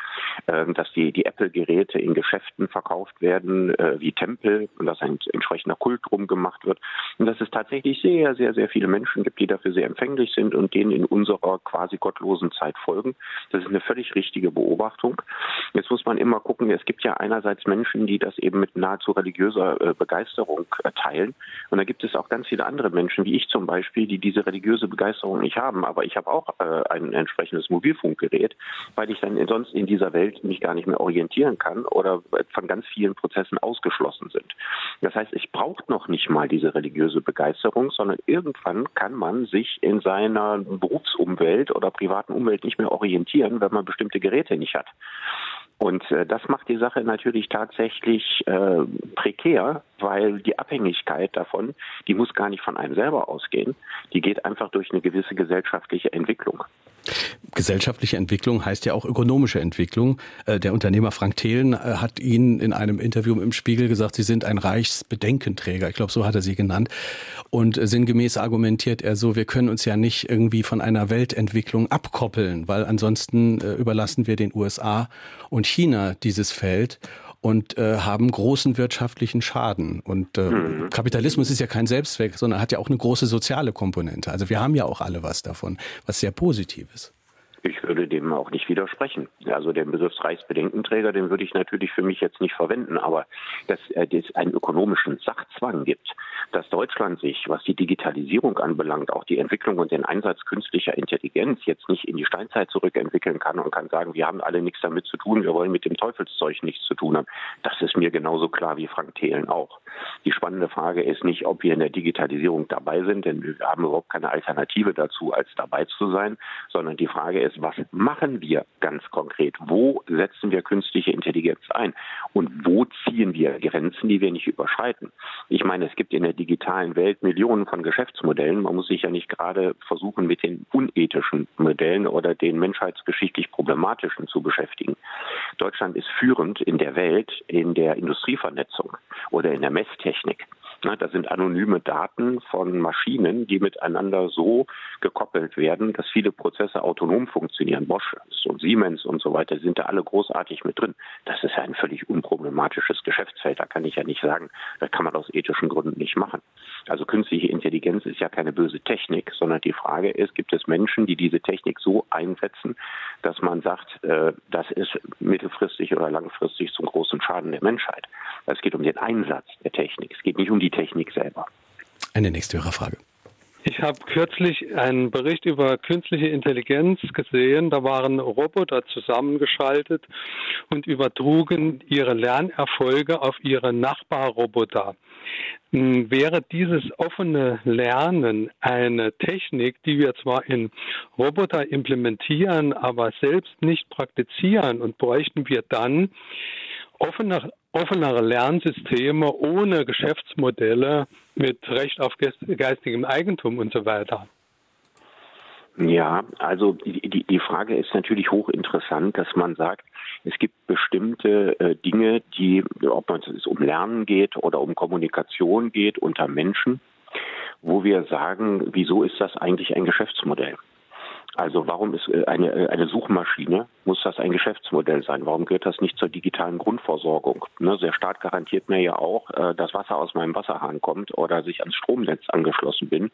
äh, dass die, die Apple-Geräte in Geschäften verkauft werden äh, wie Tempel und dass ein entsprechender Kult drum gemacht wird und dass es tatsächlich sehr, sehr, sehr viele Menschen gibt, die dafür sehr empfänglich sind und denen in unserer quasi gottlosen Zeit Zeit folgen. Das ist eine völlig richtige Beobachtung. Jetzt muss man immer gucken, es gibt ja einerseits Menschen, die das eben mit nahezu religiöser äh, Begeisterung äh, teilen. Und da gibt es auch ganz viele andere Menschen, wie ich zum Beispiel, die diese religiöse Begeisterung nicht haben. Aber ich habe auch äh, ein entsprechendes Mobilfunkgerät, weil ich dann sonst in dieser Welt mich gar nicht mehr orientieren kann oder von ganz vielen Prozessen ausgeschlossen sind. Das heißt, ich brauche noch nicht mal diese religiöse Begeisterung, sondern irgendwann kann man sich in seiner Berufsumwelt oder privaten Umwelt nicht mehr orientieren, wenn man bestimmte Geräte nicht hat. Und äh, das macht die Sache natürlich tatsächlich äh, prekär, weil die Abhängigkeit davon, die muss gar nicht von einem selber ausgehen, die geht einfach durch eine gewisse gesellschaftliche Entwicklung. Gesellschaftliche Entwicklung heißt ja auch ökonomische Entwicklung. Äh, der Unternehmer Frank Thelen äh, hat Ihnen in einem Interview im Spiegel gesagt, Sie sind ein Reichsbedenkenträger. Ich glaube, so hat er Sie genannt. Und äh, sinngemäß argumentiert er so, wir können uns ja nicht irgendwie von einer Weltentwicklung abkoppeln, weil ansonsten überlassen wir den USA und China dieses Feld und äh, haben großen wirtschaftlichen Schaden. Und äh, mhm. Kapitalismus ist ja kein Selbstzweck, sondern hat ja auch eine große soziale Komponente. Also wir haben ja auch alle was davon, was sehr positiv ist. Ich würde dem auch nicht widersprechen. Also den Begriff Reichsbedenkenträger, den würde ich natürlich für mich jetzt nicht verwenden, aber dass äh, es einen ökonomischen Sachzwang gibt, dass Deutschland sich, was die Digitalisierung anbelangt, auch die Entwicklung und den Einsatz künstlicher Intelligenz jetzt nicht in die Steinzeit zurückentwickeln kann und kann sagen, wir haben alle nichts damit zu tun, wir wollen mit dem Teufelszeug nichts zu tun haben. Das ist mir genauso klar wie Frank Thelen auch. Die spannende Frage ist nicht, ob wir in der Digitalisierung dabei sind, denn wir haben überhaupt keine Alternative dazu, als dabei zu sein, sondern die Frage ist, was machen wir ganz konkret? Wo setzen wir künstliche Intelligenz ein? Und wo ziehen wir Grenzen, die wir nicht überschreiten? Ich meine, es gibt in der digitalen Welt Millionen von Geschäftsmodellen. Man muss sich ja nicht gerade versuchen, mit den unethischen Modellen oder den menschheitsgeschichtlich problematischen zu beschäftigen. Deutschland ist führend in der Welt in der Industrievernetzung oder in der Messtechnik. Das sind anonyme Daten von Maschinen, die miteinander so gekoppelt werden, dass viele Prozesse autonom funktionieren. Bosch und Siemens und so weiter sind da alle großartig mit drin. Das ist ja ein völlig unproblematisches Geschäftsfeld. Da kann ich ja nicht sagen, das kann man aus ethischen Gründen nicht machen. Also künstliche Intelligenz ist ja keine böse Technik, sondern die Frage ist, gibt es Menschen, die diese Technik so einsetzen, dass man sagt, äh, das ist mittelfristig oder langfristig zum großen Schaden der Menschheit. Es geht um den Einsatz der Technik. Es geht nicht um die Technik selber. Eine nächste Hörerfrage. Ich habe kürzlich einen Bericht über künstliche Intelligenz gesehen. Da waren Roboter zusammengeschaltet und übertrugen ihre Lernerfolge auf ihre Nachbarroboter. Hm, wäre dieses offene Lernen eine Technik, die wir zwar in Roboter implementieren, aber selbst nicht praktizieren und bräuchten wir dann offene offenere Lernsysteme ohne Geschäftsmodelle mit Recht auf geistigem Eigentum und so weiter. Ja, also die, die, Frage ist natürlich hochinteressant, dass man sagt, es gibt bestimmte äh, Dinge, die, ob es um Lernen geht oder um Kommunikation geht unter Menschen, wo wir sagen, wieso ist das eigentlich ein Geschäftsmodell? Also warum ist äh, eine, äh, eine Suchmaschine, muss das ein Geschäftsmodell sein? Warum gehört das nicht zur digitalen Grundversorgung? Ne, der Staat garantiert mir ja auch, äh, dass Wasser aus meinem Wasserhahn kommt oder dass ich ans Stromnetz angeschlossen bin.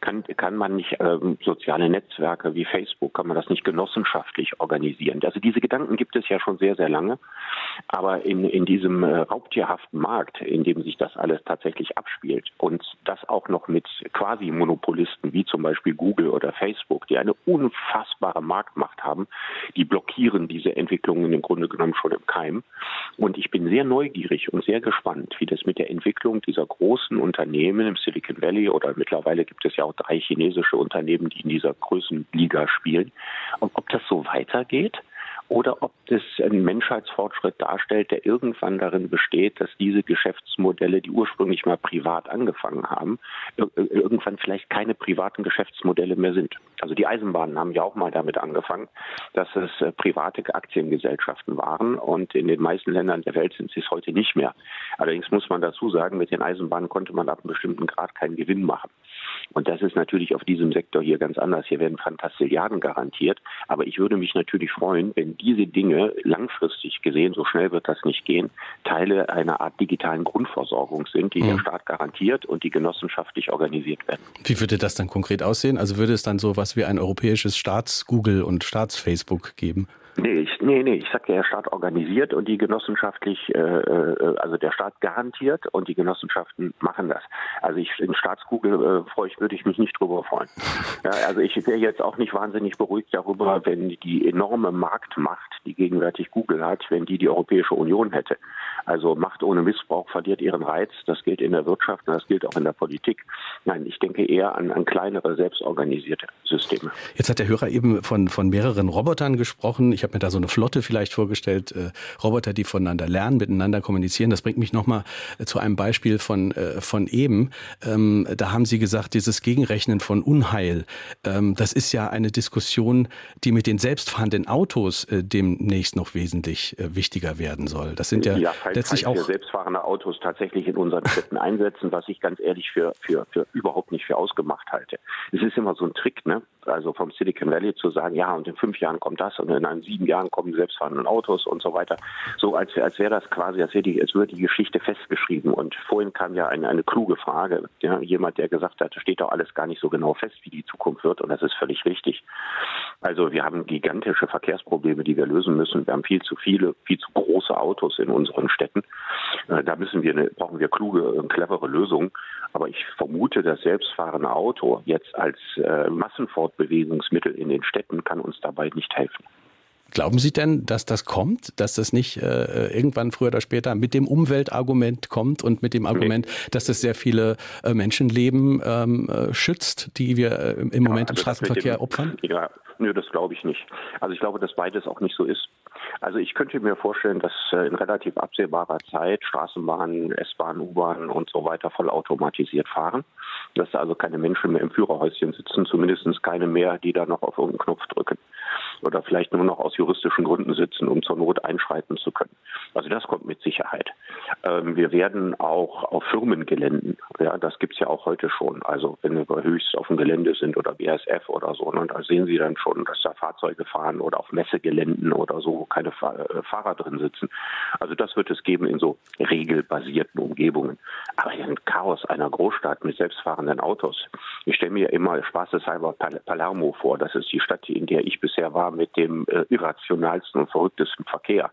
Kann, kann man nicht ähm, soziale Netzwerke wie Facebook, kann man das nicht genossenschaftlich organisieren? Also diese Gedanken gibt es ja schon sehr, sehr lange. Aber in, in diesem äh, raubtierhaften Markt, in dem sich das alles tatsächlich abspielt und das auch noch mit quasi Monopolisten wie zum Beispiel Google oder Facebook, die eine unfassbare Marktmacht haben. Die blockieren diese Entwicklungen im Grunde genommen schon im Keim. Und ich bin sehr neugierig und sehr gespannt, wie das mit der Entwicklung dieser großen Unternehmen im Silicon Valley oder mittlerweile gibt es ja auch drei chinesische Unternehmen, die in dieser Größenliga spielen, und ob das so weitergeht oder ob das einen Menschheitsfortschritt darstellt, der irgendwann darin besteht, dass diese Geschäftsmodelle, die ursprünglich mal privat angefangen haben, irgendwann vielleicht keine privaten Geschäftsmodelle mehr sind. Also die Eisenbahnen haben ja auch mal damit angefangen, dass es äh, private Aktiengesellschaften waren und in den meisten Ländern der Welt sind sie es heute nicht mehr. Allerdings muss man dazu sagen, mit den Eisenbahnen konnte man ab einem bestimmten Grad keinen Gewinn machen. Und das ist natürlich auf diesem Sektor hier ganz anders. Hier werden Fantastilliarden garantiert. Aber ich würde mich natürlich freuen, wenn diese Dinge langfristig gesehen, so schnell wird das nicht gehen, Teile einer Art digitalen Grundversorgung sind, die mhm. der Staat garantiert und die genossenschaftlich organisiert werden. Wie würde das dann konkret aussehen? Also würde es dann so was wie ein europäisches Staats-Google und Staats-Facebook geben? Nee, ich, nee, nee, ich sag ja, der Staat organisiert und die genossenschaftlich, äh, äh, also der Staat garantiert und die Genossenschaften machen das. Also ich in Staatskugel äh, freue ich, würde ich mich nicht drüber freuen. Ja, also ich wäre jetzt auch nicht wahnsinnig beruhigt darüber, wenn die enorme Marktmacht, die gegenwärtig Google hat, wenn die die Europäische Union hätte. Also Macht ohne Missbrauch verliert ihren Reiz. Das gilt in der Wirtschaft und das gilt auch in der Politik. Nein, ich denke eher an, an kleinere, selbstorganisierte Systeme. Jetzt hat der Hörer eben von, von mehreren Robotern gesprochen. Ich habe mir da so eine Flotte vielleicht vorgestellt, äh, Roboter, die voneinander lernen, miteinander kommunizieren. Das bringt mich nochmal äh, zu einem Beispiel von, äh, von eben. Ähm, da haben Sie gesagt, dieses Gegenrechnen von Unheil, ähm, das ist ja eine Diskussion, die mit den selbstfahrenden Autos äh, demnächst noch wesentlich äh, wichtiger werden soll. Das sind ja, ja letztlich auch selbstfahrende Autos tatsächlich in unseren Städten einsetzen, was ich ganz ehrlich für, für, für überhaupt nicht für ausgemacht halte. Es ist immer so ein Trick, ne? Also vom Silicon Valley zu sagen, ja, und in fünf Jahren kommt das und in einem sieben Jahren kommen selbstfahrende Autos und so weiter. So als, als wäre das quasi, als, wäre die, als würde die Geschichte festgeschrieben. Und vorhin kam ja eine, eine kluge Frage. Ja, jemand, der gesagt hat, steht doch alles gar nicht so genau fest, wie die Zukunft wird. Und das ist völlig richtig. Also wir haben gigantische Verkehrsprobleme, die wir lösen müssen. Wir haben viel zu viele, viel zu große Autos in unseren Städten. Äh, da müssen wir, brauchen wir kluge clevere Lösungen. Aber ich vermute, das selbstfahrende Auto jetzt als äh, Massenfortbewegungsmittel in den Städten kann uns dabei nicht helfen. Glauben Sie denn, dass das kommt, dass das nicht äh, irgendwann früher oder später mit dem Umweltargument kommt und mit dem Argument, nee. dass das sehr viele äh, Menschenleben ähm, äh, schützt, die wir äh, im ja, Moment also im Straßenverkehr dem, opfern? Ja, nö, das glaube ich nicht. Also ich glaube, dass beides auch nicht so ist. Also ich könnte mir vorstellen, dass äh, in relativ absehbarer Zeit Straßenbahnen, S-Bahnen, U-Bahnen und so weiter vollautomatisiert fahren. Dass da also keine Menschen mehr im Führerhäuschen sitzen, zumindest keine mehr, die da noch auf irgendeinen Knopf drücken oder vielleicht nur noch aus juristischen Gründen sitzen, um zur Not einschreiten zu können. Also das kommt mit Sicherheit. Ähm, wir werden auch auf Firmengeländen, ja, das gibt's ja auch heute schon. Also wenn wir höchst auf dem Gelände sind oder BSF oder so, ne, da sehen Sie dann schon, dass da Fahrzeuge fahren oder auf Messegeländen oder so, wo keine äh, Fahrer drin sitzen. Also das wird es geben in so regelbasierten Umgebungen. Aber ein Chaos einer Großstadt mit selbstfahrenden Autos. Ich stelle mir immer spaßeshalber Palermo vor. Das ist die Stadt, in der ich bisher war mit dem äh, irrationalsten und verrücktesten Verkehr.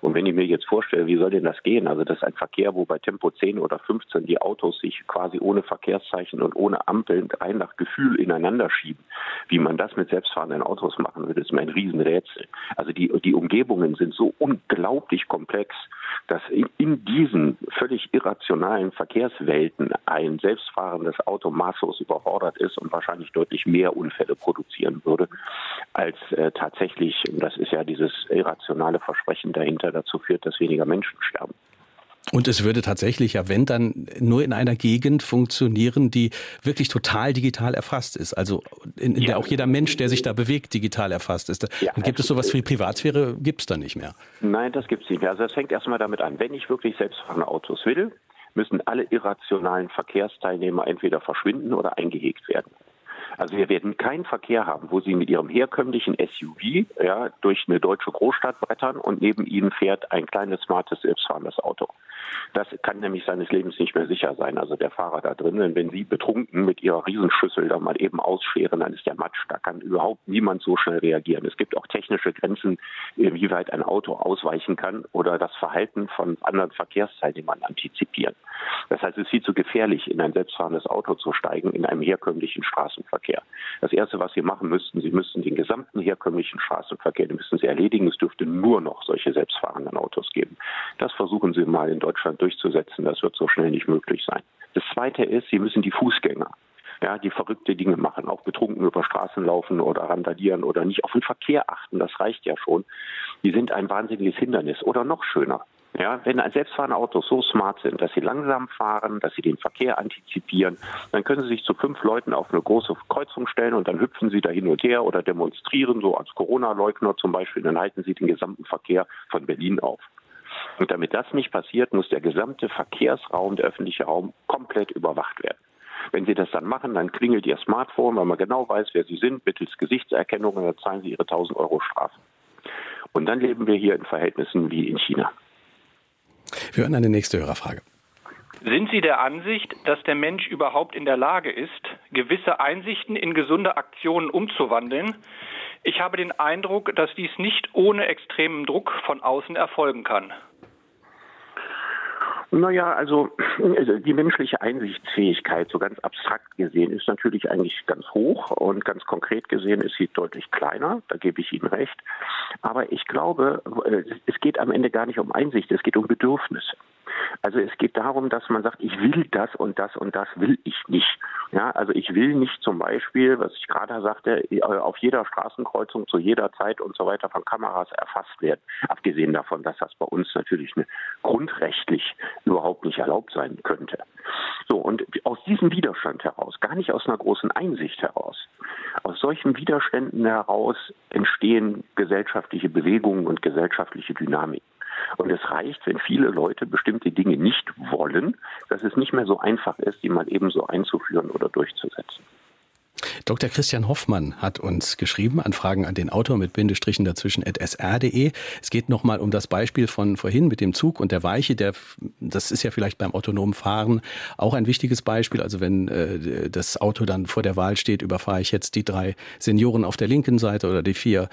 Und wenn ich mir jetzt vorstelle, wie soll denn das gehen? Also das ist ein Verkehr, wo bei Tempo 10 oder 15 die Autos sich quasi ohne Verkehrszeichen und ohne Ampeln rein nach Gefühl ineinander schieben. Wie man das mit selbstfahrenden Autos machen würde, ist mir ein Riesenrätsel. Also die, die Umgebungen sind so unglaublich komplex, dass in, in diesen völlig irrationalen Verkehrswelten ein selbstfahrendes Auto maßlos überfordert ist und wahrscheinlich deutlich mehr Unfälle produzieren würde, als äh, tatsächlich, das ist ja dieses irrationale Versprechen dahinter, dazu führt, dass weniger Menschen sterben. Und es würde tatsächlich ja, wenn dann nur in einer Gegend funktionieren, die wirklich total digital erfasst ist. Also in, in ja. der auch jeder Mensch, der sich da bewegt, digital erfasst ist. Ja, dann gibt es sowas wie Privatsphäre, gibt es da nicht mehr. Nein, das gibt es nicht mehr. Also es fängt erstmal damit an, wenn ich wirklich selbstfahrende Autos will, müssen alle irrationalen Verkehrsteilnehmer entweder verschwinden oder eingehegt werden. Also wir werden keinen Verkehr haben, wo Sie mit Ihrem herkömmlichen SUV ja, durch eine deutsche Großstadt brettern und neben Ihnen fährt ein kleines, smartes, selbstfahrendes Auto. Das kann nämlich seines Lebens nicht mehr sicher sein, also der Fahrer da drin. Denn wenn Sie betrunken mit Ihrer Riesenschüssel da mal eben ausscheren, dann ist der Matsch. Da kann überhaupt niemand so schnell reagieren. Es gibt auch technische Grenzen, wie weit ein Auto ausweichen kann oder das Verhalten von anderen Verkehrsteilnehmern antizipieren. Das heißt, es ist viel zu gefährlich, in ein selbstfahrendes Auto zu steigen in einem herkömmlichen Straßenverkehr. Das Erste, was Sie machen müssten, Sie müssten den gesamten herkömmlichen Straßenverkehr, den müssten Sie erledigen. Es dürfte nur noch solche selbstfahrenden Autos geben. Das versuchen Sie mal in Deutschland durchzusetzen. Das wird so schnell nicht möglich sein. Das Zweite ist, Sie müssen die Fußgänger ja, die verrückte Dinge machen, auch betrunken über Straßen laufen oder randalieren oder nicht auf den Verkehr achten, das reicht ja schon. Die sind ein wahnsinniges Hindernis. Oder noch schöner, ja, wenn selbstfahrende Autos so smart sind, dass sie langsam fahren, dass sie den Verkehr antizipieren, dann können sie sich zu fünf Leuten auf eine große Kreuzung stellen und dann hüpfen sie da hin und her oder demonstrieren, so als Corona-Leugner zum Beispiel, dann halten sie den gesamten Verkehr von Berlin auf. Und damit das nicht passiert, muss der gesamte Verkehrsraum, der öffentliche Raum, komplett überwacht werden. Wenn Sie das dann machen, dann klingelt Ihr Smartphone, weil man genau weiß, wer Sie sind, mittels Gesichtserkennung, und dann zahlen Sie Ihre 1000 Euro Strafe. Und dann leben wir hier in Verhältnissen wie in China. Wir hören eine nächste Hörerfrage. Sind Sie der Ansicht, dass der Mensch überhaupt in der Lage ist, gewisse Einsichten in gesunde Aktionen umzuwandeln? Ich habe den Eindruck, dass dies nicht ohne extremen Druck von außen erfolgen kann. Naja, also, also die menschliche Einsichtsfähigkeit, so ganz abstrakt gesehen, ist natürlich eigentlich ganz hoch und ganz konkret gesehen ist sie deutlich kleiner, da gebe ich Ihnen recht. Aber ich glaube, äh, es geht am Ende gar nicht um Einsicht, es geht um Bedürfnisse. Also es geht darum, dass man sagt, ich will das und das und das will ich nicht. Ja, also ich will nicht zum Beispiel, was ich gerade sagte, äh, auf jeder Straßenkreuzung zu jeder Zeit und so weiter von Kameras erfasst werden. Abgesehen davon, dass das bei uns natürlich eine, grundrechtlich überhaupt nicht erlaubt sein könnte. So, und aus diesem Widerstand heraus, gar nicht aus einer großen Einsicht heraus, aus solchen Widerständen heraus entstehen gesellschaftliche Bewegungen und gesellschaftliche Dynamiken. Und es reicht, wenn viele Leute bestimmte Dinge nicht wollen, dass es nicht mehr so einfach ist, die mal eben so einzuführen oder durchzusetzen. Dr. Christian Hoffmann hat uns geschrieben, an Fragen an den Autor mit Bindestrichen dazwischen at sr.de. Es geht nochmal um das Beispiel von vorhin mit dem Zug und der Weiche. Der, das ist ja vielleicht beim autonomen Fahren auch ein wichtiges Beispiel. Also wenn äh, das Auto dann vor der Wahl steht, überfahre ich jetzt die drei Senioren auf der linken Seite oder die vier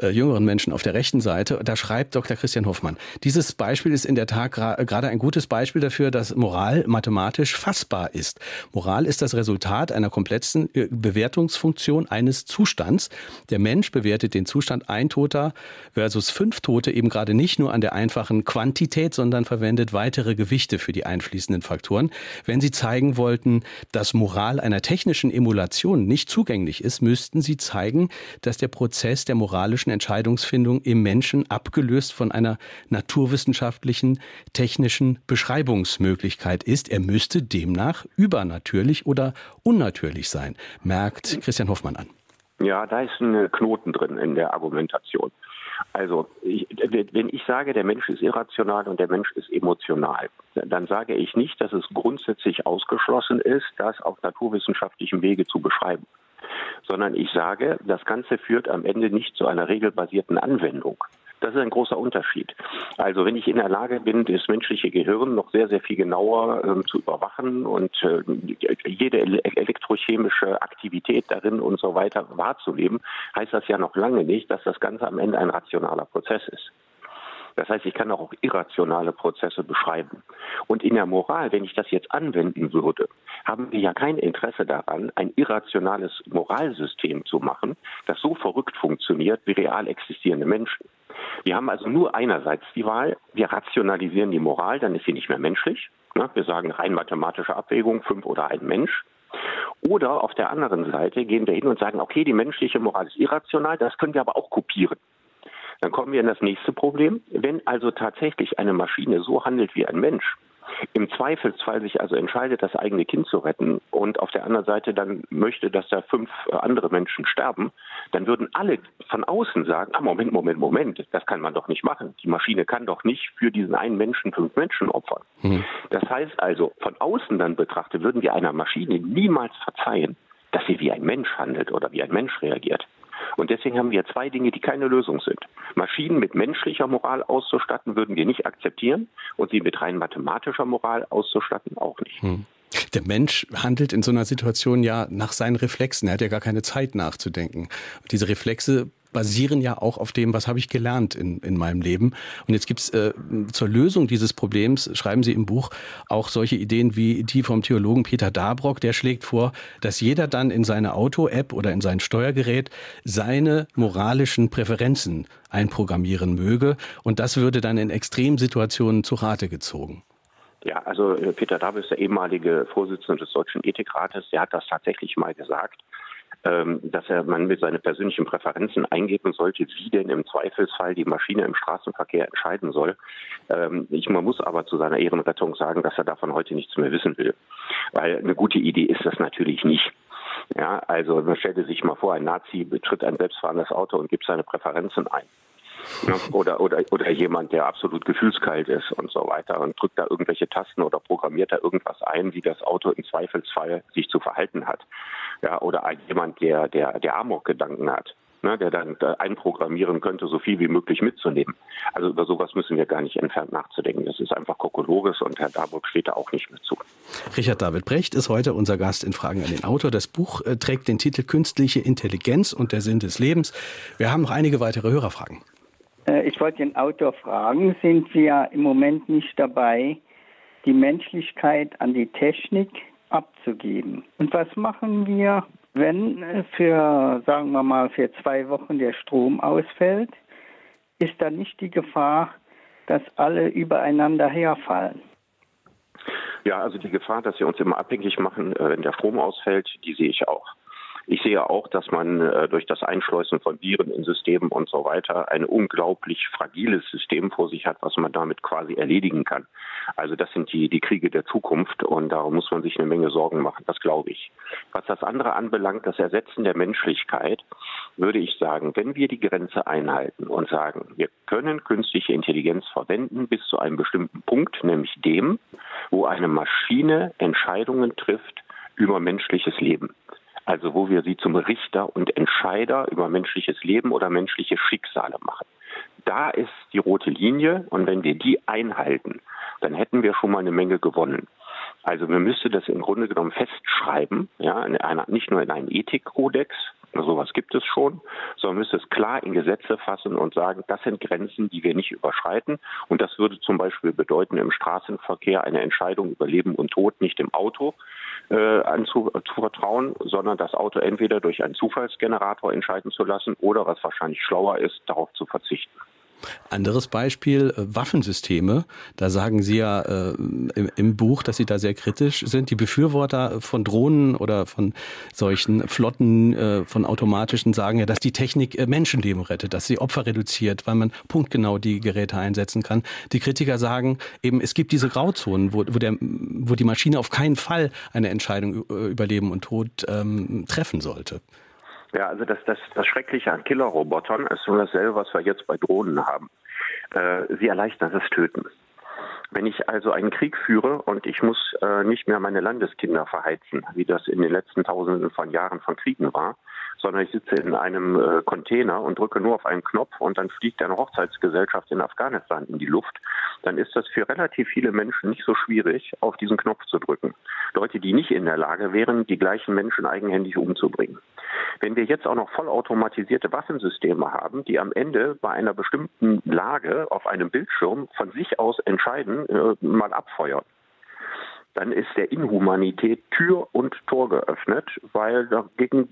äh, jüngeren Menschen auf der rechten Seite. Da schreibt Dr. Christian Hoffmann, dieses Beispiel ist in der Tat gerade ein gutes Beispiel dafür, dass Moral mathematisch fassbar ist. Moral ist das Resultat einer komplexen äh, Bewertungsfunktion eines Zustands. Der Mensch bewertet den Zustand ein Toter versus fünf Tote eben gerade nicht nur an der einfachen Quantität, sondern verwendet weitere Gewichte für die einfließenden Faktoren. Wenn Sie zeigen wollten, dass Moral einer technischen Emulation nicht zugänglich ist, müssten Sie zeigen, dass der Prozess der moralischen Entscheidungsfindung im Menschen abgelöst von einer naturwissenschaftlichen technischen Beschreibungsmöglichkeit ist. Er müsste demnach übernatürlich oder unnatürlich sein merkt Christian Hoffmann an. Ja, da ist ein Knoten drin in der Argumentation. Also, ich, wenn ich sage, der Mensch ist irrational und der Mensch ist emotional, dann sage ich nicht, dass es grundsätzlich ausgeschlossen ist, das auf naturwissenschaftlichem Wege zu beschreiben, sondern ich sage, das Ganze führt am Ende nicht zu einer regelbasierten Anwendung. Das ist ein großer Unterschied. Also wenn ich in der Lage bin, das menschliche Gehirn noch sehr, sehr viel genauer ähm, zu überwachen und äh, jede elektrochemische Aktivität darin und so weiter wahrzunehmen, heißt das ja noch lange nicht, dass das Ganze am Ende ein rationaler Prozess ist. Das heißt, ich kann auch irrationale Prozesse beschreiben. Und in der Moral, wenn ich das jetzt anwenden würde, haben wir ja kein Interesse daran, ein irrationales Moralsystem zu machen, das so verrückt funktioniert wie real existierende Menschen. Wir haben also nur einerseits die Wahl, wir rationalisieren die Moral, dann ist sie nicht mehr menschlich. Ne? Wir sagen rein mathematische Abwägung, fünf oder ein Mensch. Oder auf der anderen Seite gehen wir hin und sagen, okay, die menschliche Moral ist irrational, das können wir aber auch kopieren. Dann kommen wir in das nächste Problem. Wenn also tatsächlich eine Maschine so handelt wie ein Mensch, im Zweifelsfall sich also entscheidet, das eigene Kind zu retten und auf der anderen Seite dann möchte, dass da fünf äh, andere Menschen sterben, dann würden alle von außen sagen, ah, Moment, Moment, Moment, das kann man doch nicht machen. Die Maschine kann doch nicht für diesen einen Menschen fünf Menschen opfern. Mhm. Das heißt also, von außen dann betrachtet, würden wir einer Maschine niemals verzeihen, dass sie wie ein Mensch handelt oder wie ein Mensch reagiert. Und deswegen haben wir zwei Dinge, die keine Lösung sind. Maschinen mit menschlicher Moral auszustatten, würden wir nicht akzeptieren und sie mit rein mathematischer Moral auszustatten auch nicht. Hm. Der Mensch handelt in so einer Situation ja nach seinen Reflexen. Er hat ja gar keine Zeit nachzudenken. diese Reflexe basieren ja auch auf dem, was habe ich gelernt in, in meinem Leben. Und jetzt gibt's äh, zur Lösung dieses Problems, schreiben Sie im Buch, auch solche Ideen wie die vom Theologen Peter Dabrock, der schlägt vor, dass jeder dann in seine Auto-App oder in sein Steuergerät seine moralischen Präferenzen einprogrammieren möge. Und das würde dann in Extremsituationen zu Rate gezogen. Ja, also äh, Peter ist der ehemalige Vorsitzende des Deutschen Ethikrates, der hat das tatsächlich mal gesagt. Ähm, dass er man mit seinen persönlichen Präferenzen eingeben sollte, wie denn im Zweifelsfall die Maschine im Straßenverkehr entscheiden soll. Ähm, ich, man muss aber zu seiner Ehrenrettung sagen, dass er davon heute nichts mehr wissen will. Weil eine gute Idee ist das natürlich nicht. Ja, also man stellte sich mal vor, ein Nazi betritt ein selbstfahrendes Auto und gibt seine Präferenzen ein. Oder, oder, oder jemand, der absolut gefühlskalt ist und so weiter und drückt da irgendwelche Tasten oder programmiert da irgendwas ein, wie das Auto im Zweifelsfall sich zu verhalten hat. Ja, oder jemand, der, der, der Amok-Gedanken hat. Ne, der dann einprogrammieren könnte, so viel wie möglich mitzunehmen. Also über sowas müssen wir gar nicht entfernt nachzudenken. Das ist einfach kokolores und Herr Darburg steht da auch nicht mehr zu. Richard David Brecht ist heute unser Gast in Fragen an den Autor. Das Buch äh, trägt den Titel Künstliche Intelligenz und der Sinn des Lebens. Wir haben noch einige weitere Hörerfragen. Äh, ich wollte den Autor fragen, sind wir im Moment nicht dabei, die Menschlichkeit an die Technik abzugeben? Und was machen wir, wenn für, sagen wir mal, für zwei Wochen der Strom ausfällt? Ist da nicht die Gefahr, dass alle übereinander herfallen? Ja, also die Gefahr, dass wir uns immer abhängig machen, äh, wenn der Strom ausfällt, die sehe ich auch. Ich sehe auch, dass man äh, durch das Einschleusen von Viren in Systemen und so weiter ein unglaublich fragiles System vor sich hat, was man damit quasi erledigen kann. Also das sind die, die Kriege der Zukunft und darum muss man sich eine Menge Sorgen machen, das glaube ich. Was das andere anbelangt, das Ersetzen der Menschlichkeit, würde ich sagen, wenn wir die Grenze einhalten und sagen, wir können künstliche Intelligenz verwenden bis zu einem bestimmten Punkt, nämlich dem, wo eine Maschine Entscheidungen trifft über menschliches Leben also wo wir sie zum Richter und Entscheider über menschliches Leben oder menschliche Schicksale machen. Da ist die rote Linie und wenn wir die einhalten, dann hätten wir schon mal eine Menge gewonnen. Also man müsste das im Grunde genommen festschreiben, ja, in einer, nicht nur in einem Ethikkodex, sowas gibt es schon, sondern müsste es klar in Gesetze fassen und sagen, das sind Grenzen, die wir nicht überschreiten. Und das würde zum Beispiel bedeuten, im Straßenverkehr eine Entscheidung über Leben und Tod nicht im Auto äh, anzuvertrauen, sondern das Auto entweder durch einen Zufallsgenerator entscheiden zu lassen oder, was wahrscheinlich schlauer ist, darauf zu verzichten. Anderes Beispiel, äh, Waffensysteme. Da sagen Sie ja äh, im, im, Buch, dass Sie da sehr kritisch sind. Die Befürworter von Drohnen oder von solchen Flotten, äh, von automatischen sagen ja, dass die Technik äh, Menschenleben rettet, dass sie Opfer reduziert, weil man punktgenau die Geräte einsetzen kann. Die Kritiker sagen eben, es gibt diese Grauzonen, wo, wo, der, wo die Maschine auf keinen Fall eine Entscheidung über Leben und Tod ähm, treffen sollte. Ja, also das, das, das Schreckliche an Killerrobotern ist nur dasselbe, was wir jetzt bei Drohnen haben. Äh, sie erleichtern das Töten. Wenn ich also einen Krieg führe und ich muss äh, nicht mehr meine Landeskinder verheizen, wie das in den letzten Tausenden von Jahren von Kriegen war, sondern ich sitze in einem äh, Container und drücke nur auf einen Knopf und dann fliegt eine Hochzeitsgesellschaft in Afghanistan in die Luft, dann ist das für relativ viele Menschen nicht so schwierig, auf diesen Knopf zu drücken. Leute, die nicht in der Lage wären, die gleichen Menschen eigenhändig umzubringen. Wenn wir jetzt auch noch vollautomatisierte Waffensysteme haben, die am Ende bei einer bestimmten Lage auf einem Bildschirm von sich aus entscheiden, äh, mal abfeuern, dann ist der Inhumanität Tür und Tor geöffnet, weil dagegen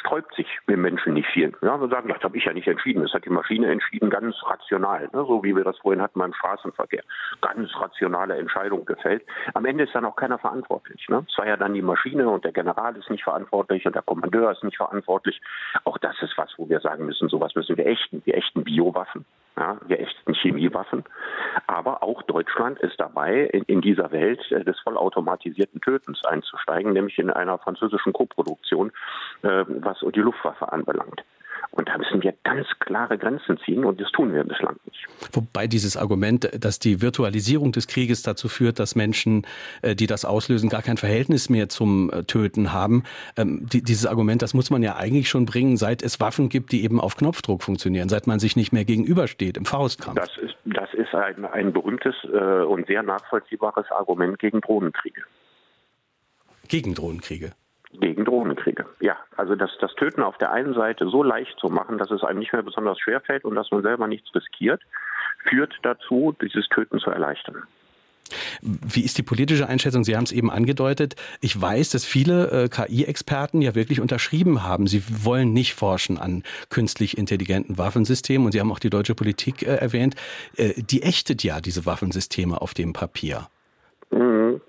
sträubt sich dem Menschen nicht viel. Ja, wir sagen, das habe ich ja nicht entschieden. Das hat die Maschine entschieden, ganz rational. Ne? So wie wir das vorhin hatten beim Straßenverkehr. Ganz rationale Entscheidung gefällt. Am Ende ist dann auch keiner verantwortlich. Ne? Es war ja dann die Maschine und der General ist nicht verantwortlich und der Kommandeur ist nicht verantwortlich. Auch das ist was, wo wir sagen müssen, sowas müssen wir ächten. Wir echten Biowaffen. Ja, echten Chemiewaffen. Aber auch Deutschland ist dabei, in, in dieser Welt äh, des vollautomatisierten Tötens einzusteigen, nämlich in einer französischen Koproduktion, äh, was die Luftwaffe anbelangt. Und da müssen wir ganz klare Grenzen ziehen und das tun wir bislang nicht. Wobei dieses Argument, dass die Virtualisierung des Krieges dazu führt, dass Menschen, äh, die das auslösen, gar kein Verhältnis mehr zum äh, Töten haben, ähm, dieses Argument, das muss man ja eigentlich schon bringen, seit es Waffen gibt, die eben auf Knopfdruck funktionieren, seit man sich nicht mehr gegenübersteht im Faustkampf. Das ist, das ist ein, ein berühmtes äh, und sehr nachvollziehbares Argument gegen Drohnenkriege. Gegen Drohnenkriege? Gegen Drohnenkriege. Ja, also das, das Töten auf der einen Seite so leicht zu machen, dass es einem nicht mehr besonders schwer fällt und dass man selber nichts riskiert, führt dazu, dieses Töten zu erleichtern. Wie ist die politische Einschätzung? Sie haben es eben angedeutet. Ich weiß, dass viele äh, KI-Experten ja wirklich unterschrieben haben. Sie wollen nicht forschen an künstlich intelligenten Waffensystemen. Und Sie haben auch die deutsche Politik äh, erwähnt. Äh, die ächtet ja diese Waffensysteme auf dem Papier.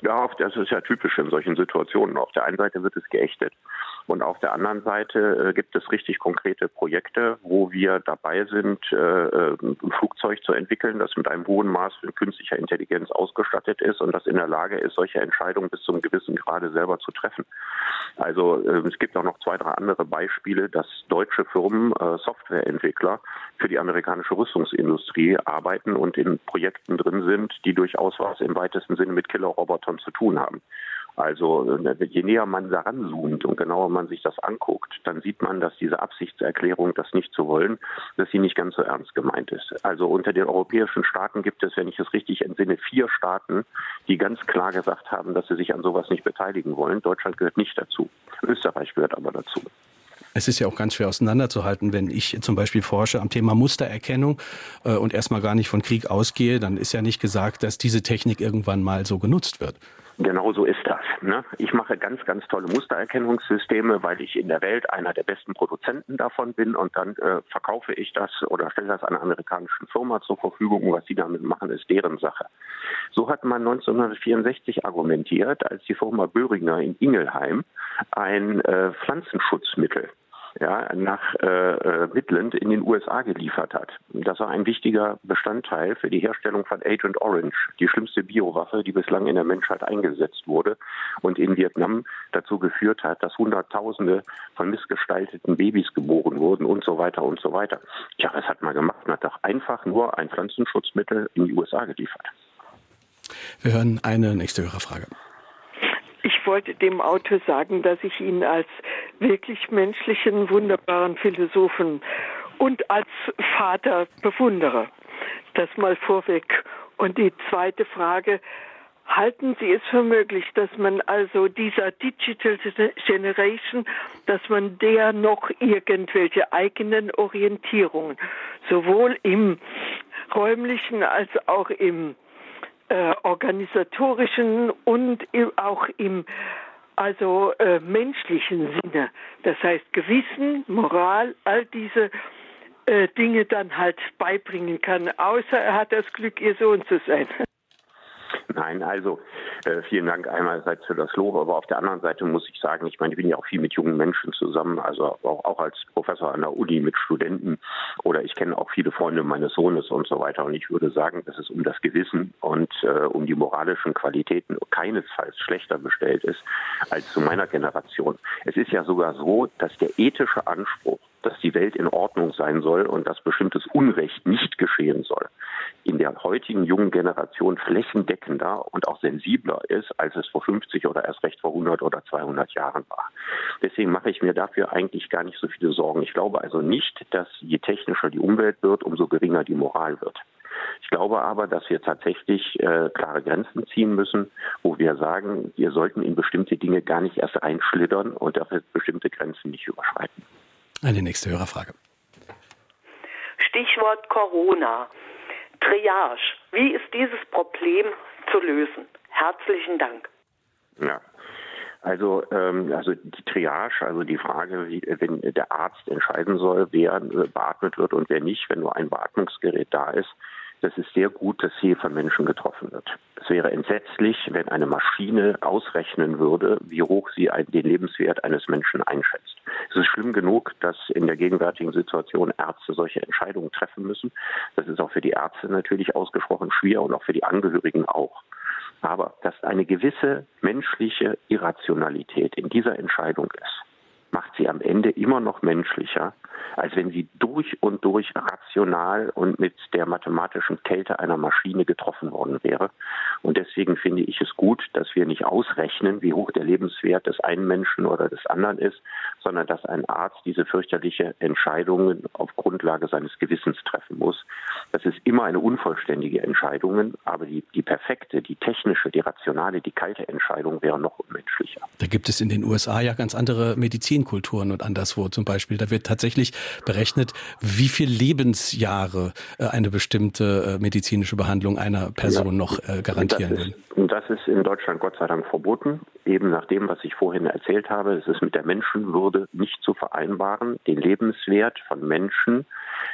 Ja, das ist ja typisch in solchen Situationen. Auf der einen Seite wird es geächtet und auf der anderen Seite äh, gibt es richtig konkrete Projekte, wo wir dabei sind, äh, äh, ein Flugzeug zu entwickeln, das mit einem hohen Maß von künstlicher Intelligenz ausgestattet ist und das in der Lage ist, solche Entscheidungen bis zum gewissen Grade selber zu treffen. Also es gibt auch noch zwei, drei andere Beispiele, dass deutsche Firmen, Softwareentwickler für die amerikanische Rüstungsindustrie arbeiten und in Projekten drin sind, die durchaus was im weitesten Sinne mit Killerrobotern zu tun haben. Also je näher man daran zoomt und genauer man sich das anguckt, dann sieht man, dass diese Absichtserklärung, das nicht zu wollen, dass sie nicht ganz so ernst gemeint ist. Also unter den europäischen Staaten gibt es, wenn ich es richtig entsinne, vier Staaten, die ganz klar gesagt haben, dass sie sich an sowas nicht beteiligen wollen. Deutschland gehört nicht dazu. Österreich gehört aber dazu. Es ist ja auch ganz schwer auseinanderzuhalten, wenn ich zum Beispiel forsche am Thema Mustererkennung äh, und erstmal gar nicht von Krieg ausgehe, dann ist ja nicht gesagt, dass diese Technik irgendwann mal so genutzt wird. Genau so ist das. Ne? Ich mache ganz, ganz tolle Mustererkennungssysteme, weil ich in der Welt einer der besten Produzenten davon bin und dann äh, verkaufe ich das oder stelle das einer amerikanischen Firma zur Verfügung. Was sie damit machen, ist deren Sache. So hat man 1964 argumentiert, als die Firma Böhringer in Ingelheim ein äh, Pflanzenschutzmittel ja, nach äh, äh, Midland in den USA geliefert hat. Das war ein wichtiger Bestandteil für die Herstellung von Agent Orange, die schlimmste Biowaffe, die bislang in der Menschheit eingesetzt wurde und in Vietnam dazu geführt hat, dass Hunderttausende von missgestalteten Babys geboren wurden und so weiter und so weiter. Tja, was hat man gemacht? Man hat doch einfach nur ein Pflanzenschutzmittel in die USA geliefert. Wir hören eine nächste Hörerfrage. Ich wollte dem Autor sagen, dass ich ihn als wirklich menschlichen, wunderbaren Philosophen und als Vater bewundere. Das mal vorweg. Und die zweite Frage, halten Sie es für möglich, dass man also dieser Digital Generation, dass man der noch irgendwelche eigenen Orientierungen sowohl im räumlichen als auch im äh, organisatorischen und auch im also äh, menschlichen Sinne. Das heißt Gewissen, Moral, all diese äh, Dinge dann halt beibringen kann, außer er hat das Glück, ihr Sohn zu sein. Nein, also äh, vielen Dank einerseits für das Lob, aber auf der anderen Seite muss ich sagen, ich meine, ich bin ja auch viel mit jungen Menschen zusammen, also auch, auch als Professor an der Uni mit Studenten oder ich kenne auch viele Freunde meines Sohnes und so weiter und ich würde sagen, dass es um das Gewissen und äh, um die moralischen Qualitäten keinesfalls schlechter bestellt ist als zu meiner Generation. Es ist ja sogar so, dass der ethische Anspruch dass die Welt in Ordnung sein soll und dass bestimmtes Unrecht nicht geschehen soll, in der heutigen jungen Generation flächendeckender und auch sensibler ist, als es vor 50 oder erst recht vor 100 oder 200 Jahren war. Deswegen mache ich mir dafür eigentlich gar nicht so viele Sorgen. Ich glaube also nicht, dass je technischer die Umwelt wird, umso geringer die Moral wird. Ich glaube aber, dass wir tatsächlich äh, klare Grenzen ziehen müssen, wo wir sagen, wir sollten in bestimmte Dinge gar nicht erst einschlittern und dafür bestimmte Grenzen nicht überschreiten. Eine nächste Hörerfrage. Stichwort Corona. Triage. Wie ist dieses Problem zu lösen? Herzlichen Dank. Ja. Also, ähm, also die Triage, also die Frage, wie, wenn der Arzt entscheiden soll, wer äh, beatmet wird und wer nicht, wenn nur ein Beatmungsgerät da ist, das ist sehr gut, dass hier von Menschen getroffen wird. Es wäre entsetzlich, wenn eine Maschine ausrechnen würde, wie hoch sie den Lebenswert eines Menschen einschätzt. Es ist schlimm genug, dass in der gegenwärtigen Situation Ärzte solche Entscheidungen treffen müssen. Das ist auch für die Ärzte natürlich ausgesprochen schwer und auch für die Angehörigen auch. Aber dass eine gewisse menschliche Irrationalität in dieser Entscheidung ist, macht sie am Ende immer noch menschlicher, als wenn sie durch und durch rational und mit der mathematischen Kälte einer Maschine getroffen worden wäre. Und deswegen finde ich es gut, dass wir nicht ausrechnen, wie hoch der Lebenswert des einen Menschen oder des anderen ist, sondern dass ein Arzt diese fürchterliche Entscheidungen auf Grundlage seines Gewissens treffen muss. Das ist immer eine unvollständige Entscheidung, aber die, die perfekte, die technische, die rationale, die kalte Entscheidung wäre noch unmenschlicher. Da gibt es in den USA ja ganz andere Medizin Kulturen und anderswo zum Beispiel. Da wird tatsächlich berechnet, wie viel Lebensjahre äh, eine bestimmte äh, medizinische Behandlung einer Person ja. noch äh, garantieren will. Und das ist in Deutschland Gott sei Dank verboten. Eben nach dem, was ich vorhin erzählt habe, es ist mit der Menschenwürde nicht zu vereinbaren, den Lebenswert von Menschen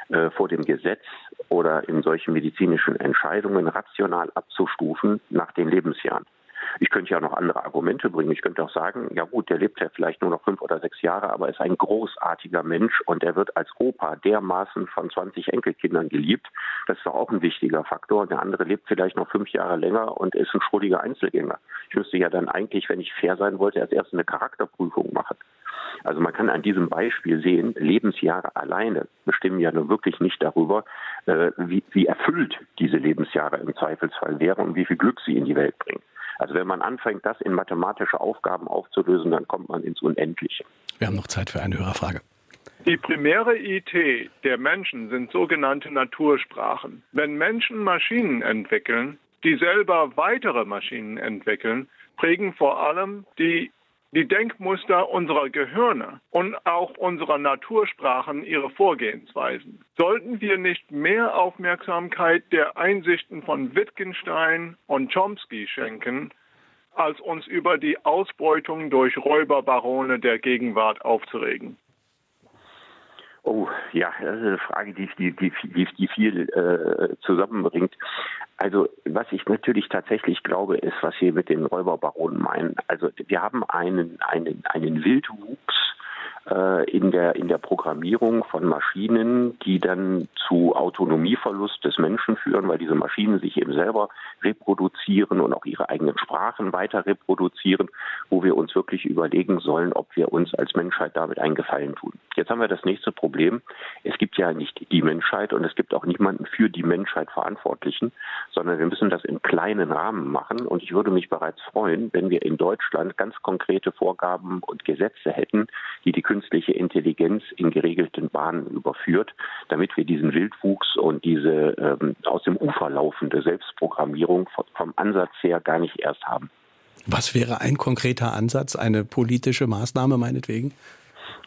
äh, vor dem Gesetz oder in solchen medizinischen Entscheidungen rational abzustufen nach den Lebensjahren. Ich könnte ja noch andere Argumente bringen. Ich könnte auch sagen, ja gut, der lebt ja vielleicht nur noch fünf oder sechs Jahre, aber ist ein großartiger Mensch und er wird als Opa dermaßen von 20 Enkelkindern geliebt. Das ist doch auch ein wichtiger Faktor. Der andere lebt vielleicht noch fünf Jahre länger und ist ein schrulliger Einzelgänger. Ich müsste ja dann eigentlich, wenn ich fair sein wollte, erst erst eine Charakterprüfung machen. Also man kann an diesem Beispiel sehen, Lebensjahre alleine bestimmen ja nur wirklich nicht darüber, äh, wie, wie erfüllt diese Lebensjahre im Zweifelsfall wären und wie viel Glück sie in die Welt bringen. Also wenn man anfängt, das in mathematische Aufgaben aufzulösen, dann kommt man ins Unendliche. Wir haben noch Zeit für eine Hörerfrage. Die primäre IT der Menschen sind sogenannte Natursprachen. Wenn Menschen Maschinen entwickeln, die selber weitere Maschinen entwickeln, prägen vor allem die die Denkmuster unserer Gehirne und auch unserer Natursprachen ihre Vorgehensweisen. Sollten wir nicht mehr Aufmerksamkeit der Einsichten von Wittgenstein und Chomsky schenken, als uns über die Ausbeutung durch Räuberbarone der Gegenwart aufzuregen? Oh, ja, das ist eine Frage, die, die, die, die, viel äh, zusammenbringt. Also, was ich natürlich tatsächlich glaube, ist, was wir mit den Räuberbaronen meinen. Also, wir haben einen, einen, einen Wildwuchs in der, in der Programmierung von Maschinen, die dann zu Autonomieverlust des Menschen führen, weil diese Maschinen sich eben selber reproduzieren und auch ihre eigenen Sprachen weiter reproduzieren, wo wir uns wirklich überlegen sollen, ob wir uns als Menschheit damit einen Gefallen tun. Jetzt haben wir das nächste Problem. Es gibt ja nicht die Menschheit und es gibt auch niemanden für die Menschheit Verantwortlichen, sondern wir müssen das im kleinen Rahmen machen. Und ich würde mich bereits freuen, wenn wir in Deutschland ganz konkrete Vorgaben und Gesetze hätten, die die künstliche Intelligenz in geregelten Bahnen überführt, damit wir diesen Wildwuchs und diese ähm, aus dem Ufer laufende Selbstprogrammierung vom Ansatz her gar nicht erst haben. Was wäre ein konkreter Ansatz, eine politische Maßnahme meinetwegen?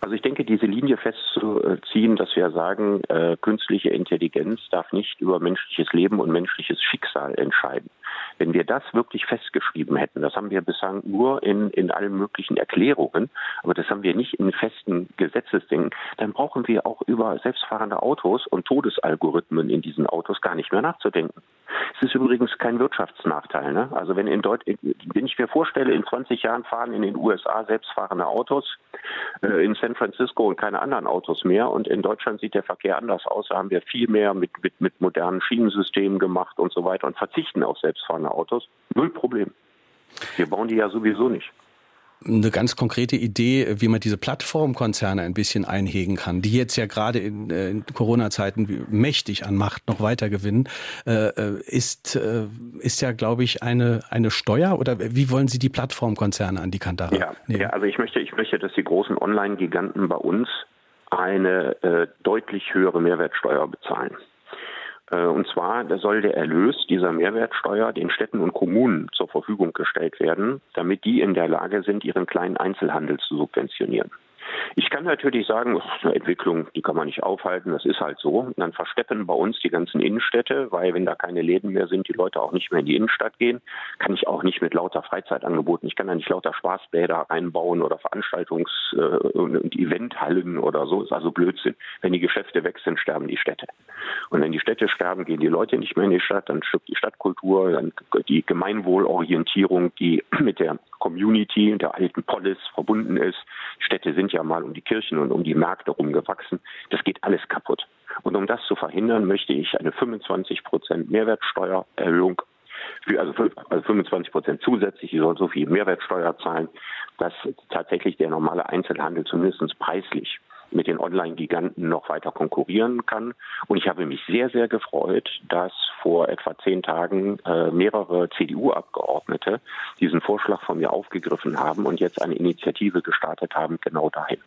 Also ich denke, diese Linie festzuziehen, dass wir sagen, äh, künstliche Intelligenz darf nicht über menschliches Leben und menschliches Schicksal entscheiden. Wenn wir das wirklich festgeschrieben hätten, das haben wir bislang nur in, in allen möglichen Erklärungen, aber das haben wir nicht in festen Gesetzesdingen, dann brauchen wir auch über selbstfahrende Autos und Todesalgorithmen in diesen Autos gar nicht mehr nachzudenken. Es ist übrigens kein Wirtschaftsnachteil. Ne? Also wenn in wenn ich mir vorstelle, in 20 Jahren fahren in den USA selbstfahrende Autos, äh, in San Francisco und keine anderen Autos mehr und in Deutschland sieht der Verkehr anders aus. Da haben wir viel mehr mit, mit, mit modernen Schienensystemen gemacht und so weiter und verzichten auf selbstfahrende Autos. Null Problem. Wir bauen die ja sowieso nicht eine ganz konkrete Idee, wie man diese Plattformkonzerne ein bisschen einhegen kann, die jetzt ja gerade in, äh, in Corona-Zeiten mächtig an Macht noch weiter gewinnen, äh, äh, ist, äh, ist ja, glaube ich, eine, eine Steuer oder wie wollen Sie die Plattformkonzerne an die Kandare ja, nehmen? Ja, also ich möchte, ich möchte, dass die großen Online-Giganten bei uns eine äh, deutlich höhere Mehrwertsteuer bezahlen. Äh, und zwar soll der Erlös dieser Mehrwertsteuer den Städten und Kommunen zur Verfügung gestellt werden, damit die in der Lage sind, ihren kleinen Einzelhandel zu subventionieren. Ich kann natürlich sagen, eine Entwicklung, die kann man nicht aufhalten, das ist halt so. Und dann versteppen bei uns die ganzen Innenstädte, weil wenn da keine Läden mehr sind, die Leute auch nicht mehr in die Innenstadt gehen, kann ich auch nicht mit lauter Freizeitangeboten, ich kann da nicht lauter Spaßbäder einbauen oder Veranstaltungs- äh, und Eventhallen oder so. Ist also Blödsinn. Wenn die Geschäfte weg sind, sterben die Städte. Und wenn die Städte sterben, gehen die Leute nicht mehr in die Stadt, dann stirbt die Stadtkultur, dann die Gemeinwohlorientierung, die mit der Community, der alten Polis verbunden ist. Städte sind ja mal um die Kirchen und um die Märkte rumgewachsen. Das geht alles kaputt. Und um das zu verhindern, möchte ich eine 25 Prozent Mehrwertsteuererhöhung für, also 25 also Prozent zusätzlich, die soll so viel Mehrwertsteuer zahlen, dass tatsächlich der normale Einzelhandel zumindest preislich mit den Online-Giganten noch weiter konkurrieren kann. Und ich habe mich sehr, sehr gefreut, dass vor etwa zehn Tagen äh, mehrere CDU-Abgeordnete diesen Vorschlag von mir aufgegriffen haben und jetzt eine Initiative gestartet haben, genau dahin.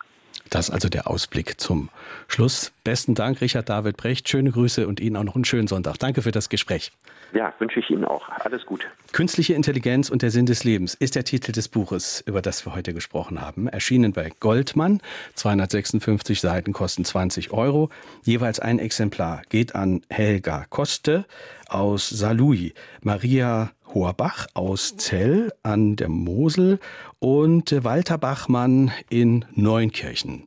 Das also der Ausblick zum Schluss. Besten Dank, Richard David Brecht. Schöne Grüße und Ihnen auch noch einen schönen Sonntag. Danke für das Gespräch. Ja, wünsche ich Ihnen auch. Alles gut. Künstliche Intelligenz und der Sinn des Lebens ist der Titel des Buches, über das wir heute gesprochen haben. Erschienen bei Goldmann. 256 Seiten kosten 20 Euro. Jeweils ein Exemplar geht an Helga Koste aus Saarlouis, Maria Horbach aus Zell an der Mosel und Walter Bachmann in Neunkirchen.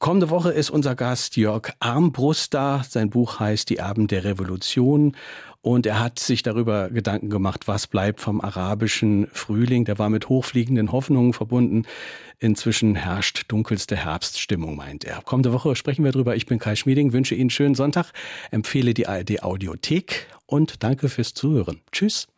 Kommende Woche ist unser Gast Jörg Armbrust da. Sein Buch heißt Die Abend der Revolution. Und er hat sich darüber Gedanken gemacht, was bleibt vom arabischen Frühling. Der war mit hochfliegenden Hoffnungen verbunden. Inzwischen herrscht dunkelste Herbststimmung, meint er. Kommende Woche sprechen wir drüber. Ich bin Kai Schmieding, wünsche Ihnen schönen Sonntag, empfehle die ARD Audiothek und danke fürs Zuhören. Tschüss.